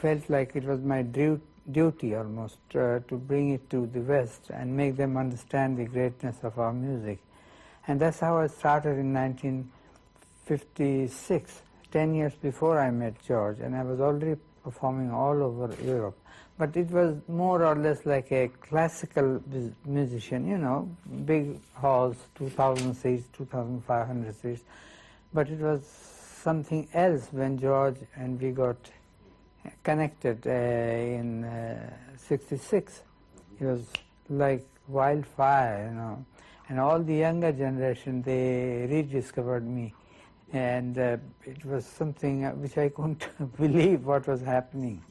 Felt like it was my du- duty almost uh, to bring it to the West and make them understand the greatness of our music. And that's how I started in 1956, 10 years before I met George, and I was already performing all over Europe. But it was more or less like a classical musician, you know, big halls, 2,000 seats, 2,500 seats. But it was something else when George and we got connected uh, in uh, 66. It was like wildfire, you know. And all the younger generation, they rediscovered me. And uh, it was something uh, which I couldn't believe what was happening.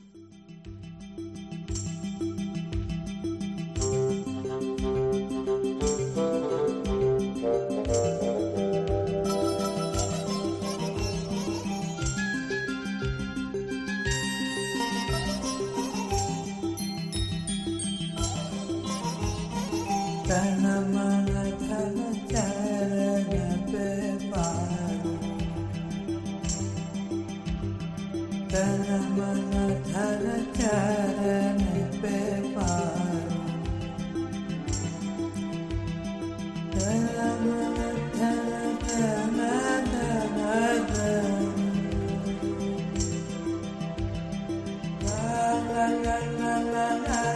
la la la la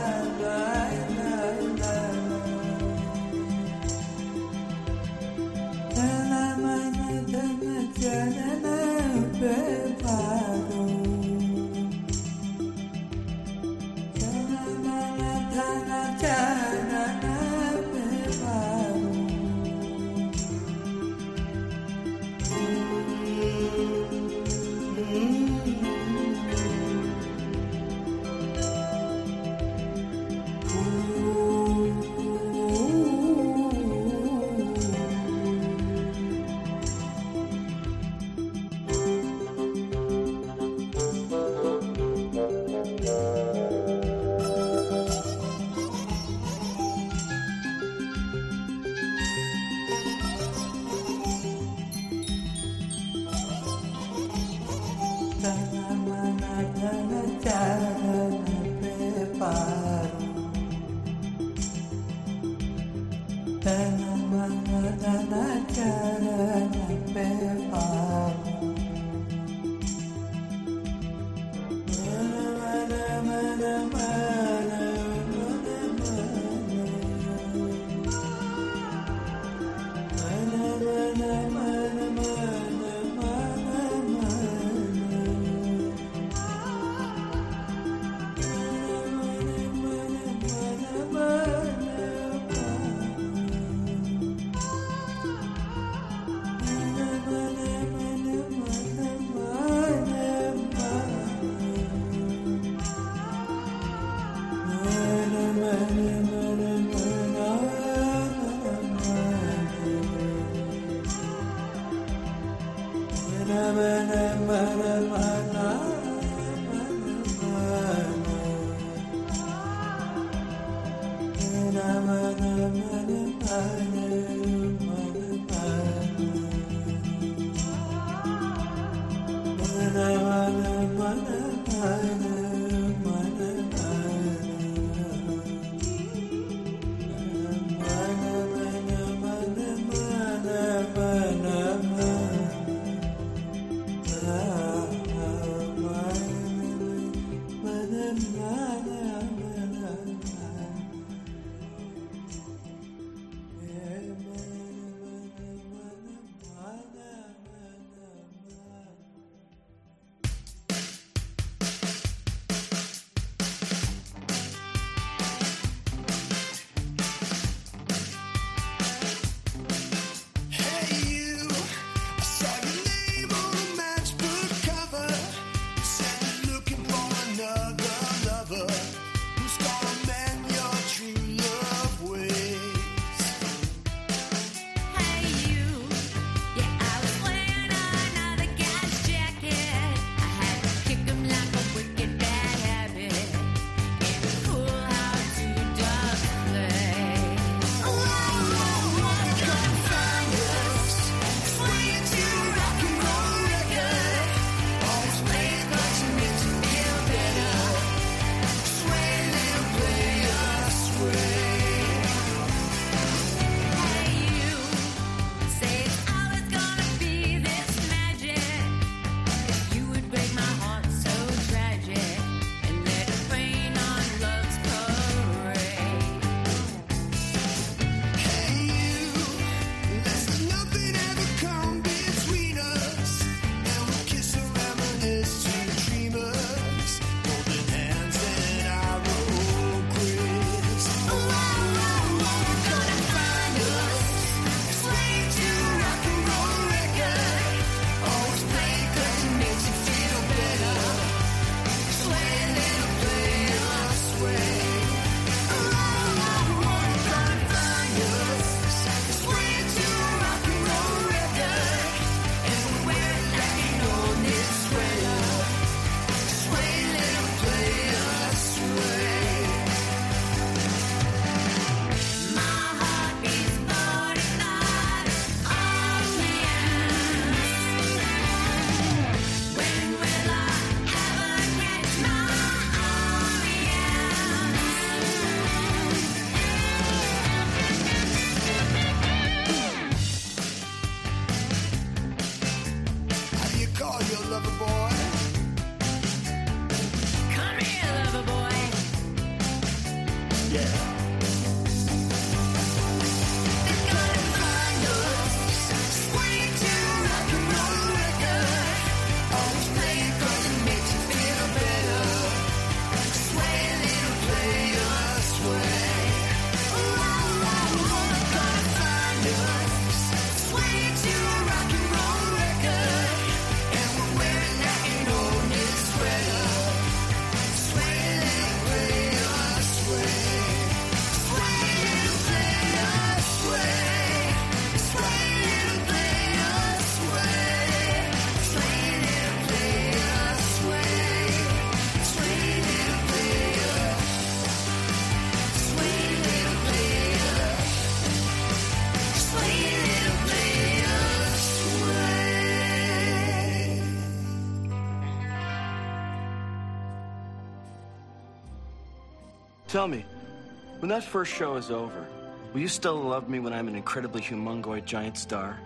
when that first show is over, will you still love me when I'm an incredibly humongoid giant star?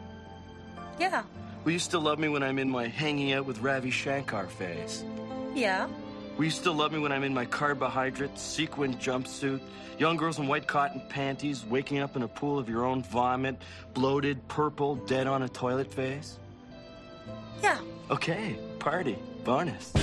Yeah, Will you still love me when I'm in my hanging out with Ravi Shankar phase? yeah. Will you still love me when I'm in my carbohydrate, sequin jumpsuit, young girls in white cotton panties, waking up in a pool of your own vomit, bloated, purple, dead on a toilet phase? Yeah. Okay, party, bonus.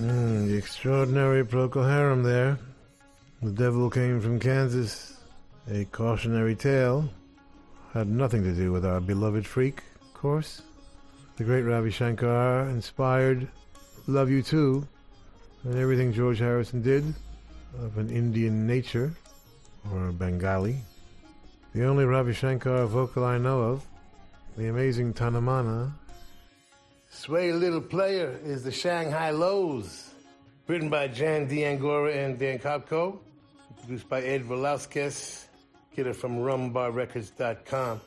Mm, the extraordinary Procol Harum there. The Devil Came from Kansas. A cautionary tale. Had nothing to do with our beloved freak, of course. The great Ravi Shankar inspired Love You Too and everything George Harrison did of an Indian nature or Bengali. The only Ravi Shankar vocal I know of, the amazing Tana Mana. Sway Little Player is the Shang Hi Los, written by Jan D'Angora and Dan Kopko, produced by Ed Velasquez. Get it from rumbarrecords.com.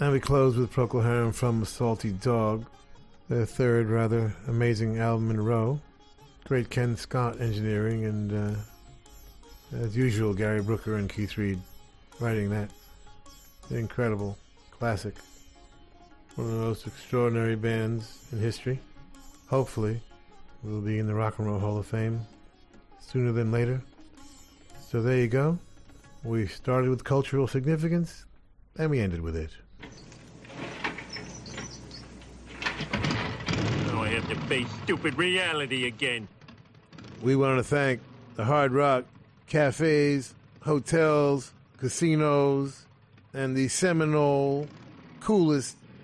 And we close with Procol Harum from Salty Dog, their third rather amazing album in a row. Great Ken Scott engineering, and uh, as usual, Gary Brooker and Keith Reid writing that. Incredible classic. One of the most extraordinary bands in history. Hopefully, we'll be in the Rock and Roll Hall of Fame sooner than later. So there you go. We started with cultural significance, and we ended with it. Now I have to face stupid reality again. We want to thank the Hard Rock cafes, hotels, casinos, and the Seminole coolest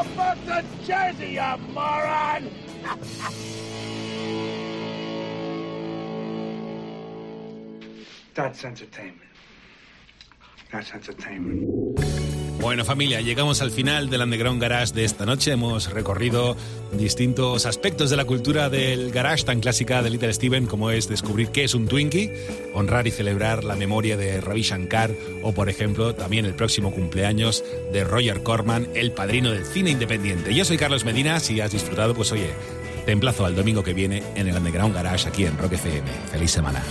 Go back to Jersey, you moron! That's entertainment. That's entertainment. Bueno familia, llegamos al final del Underground Garage de esta noche. Hemos recorrido distintos aspectos de la cultura del garage tan clásica de Little Steven como es descubrir qué es un Twinkie, honrar y celebrar la memoria de Ravi Shankar o por ejemplo también el próximo cumpleaños de Roger Corman, el padrino del cine independiente. Yo soy Carlos Medina, si has disfrutado pues oye, te emplazo al domingo que viene en el Underground Garage aquí en Rock FM. Feliz semana.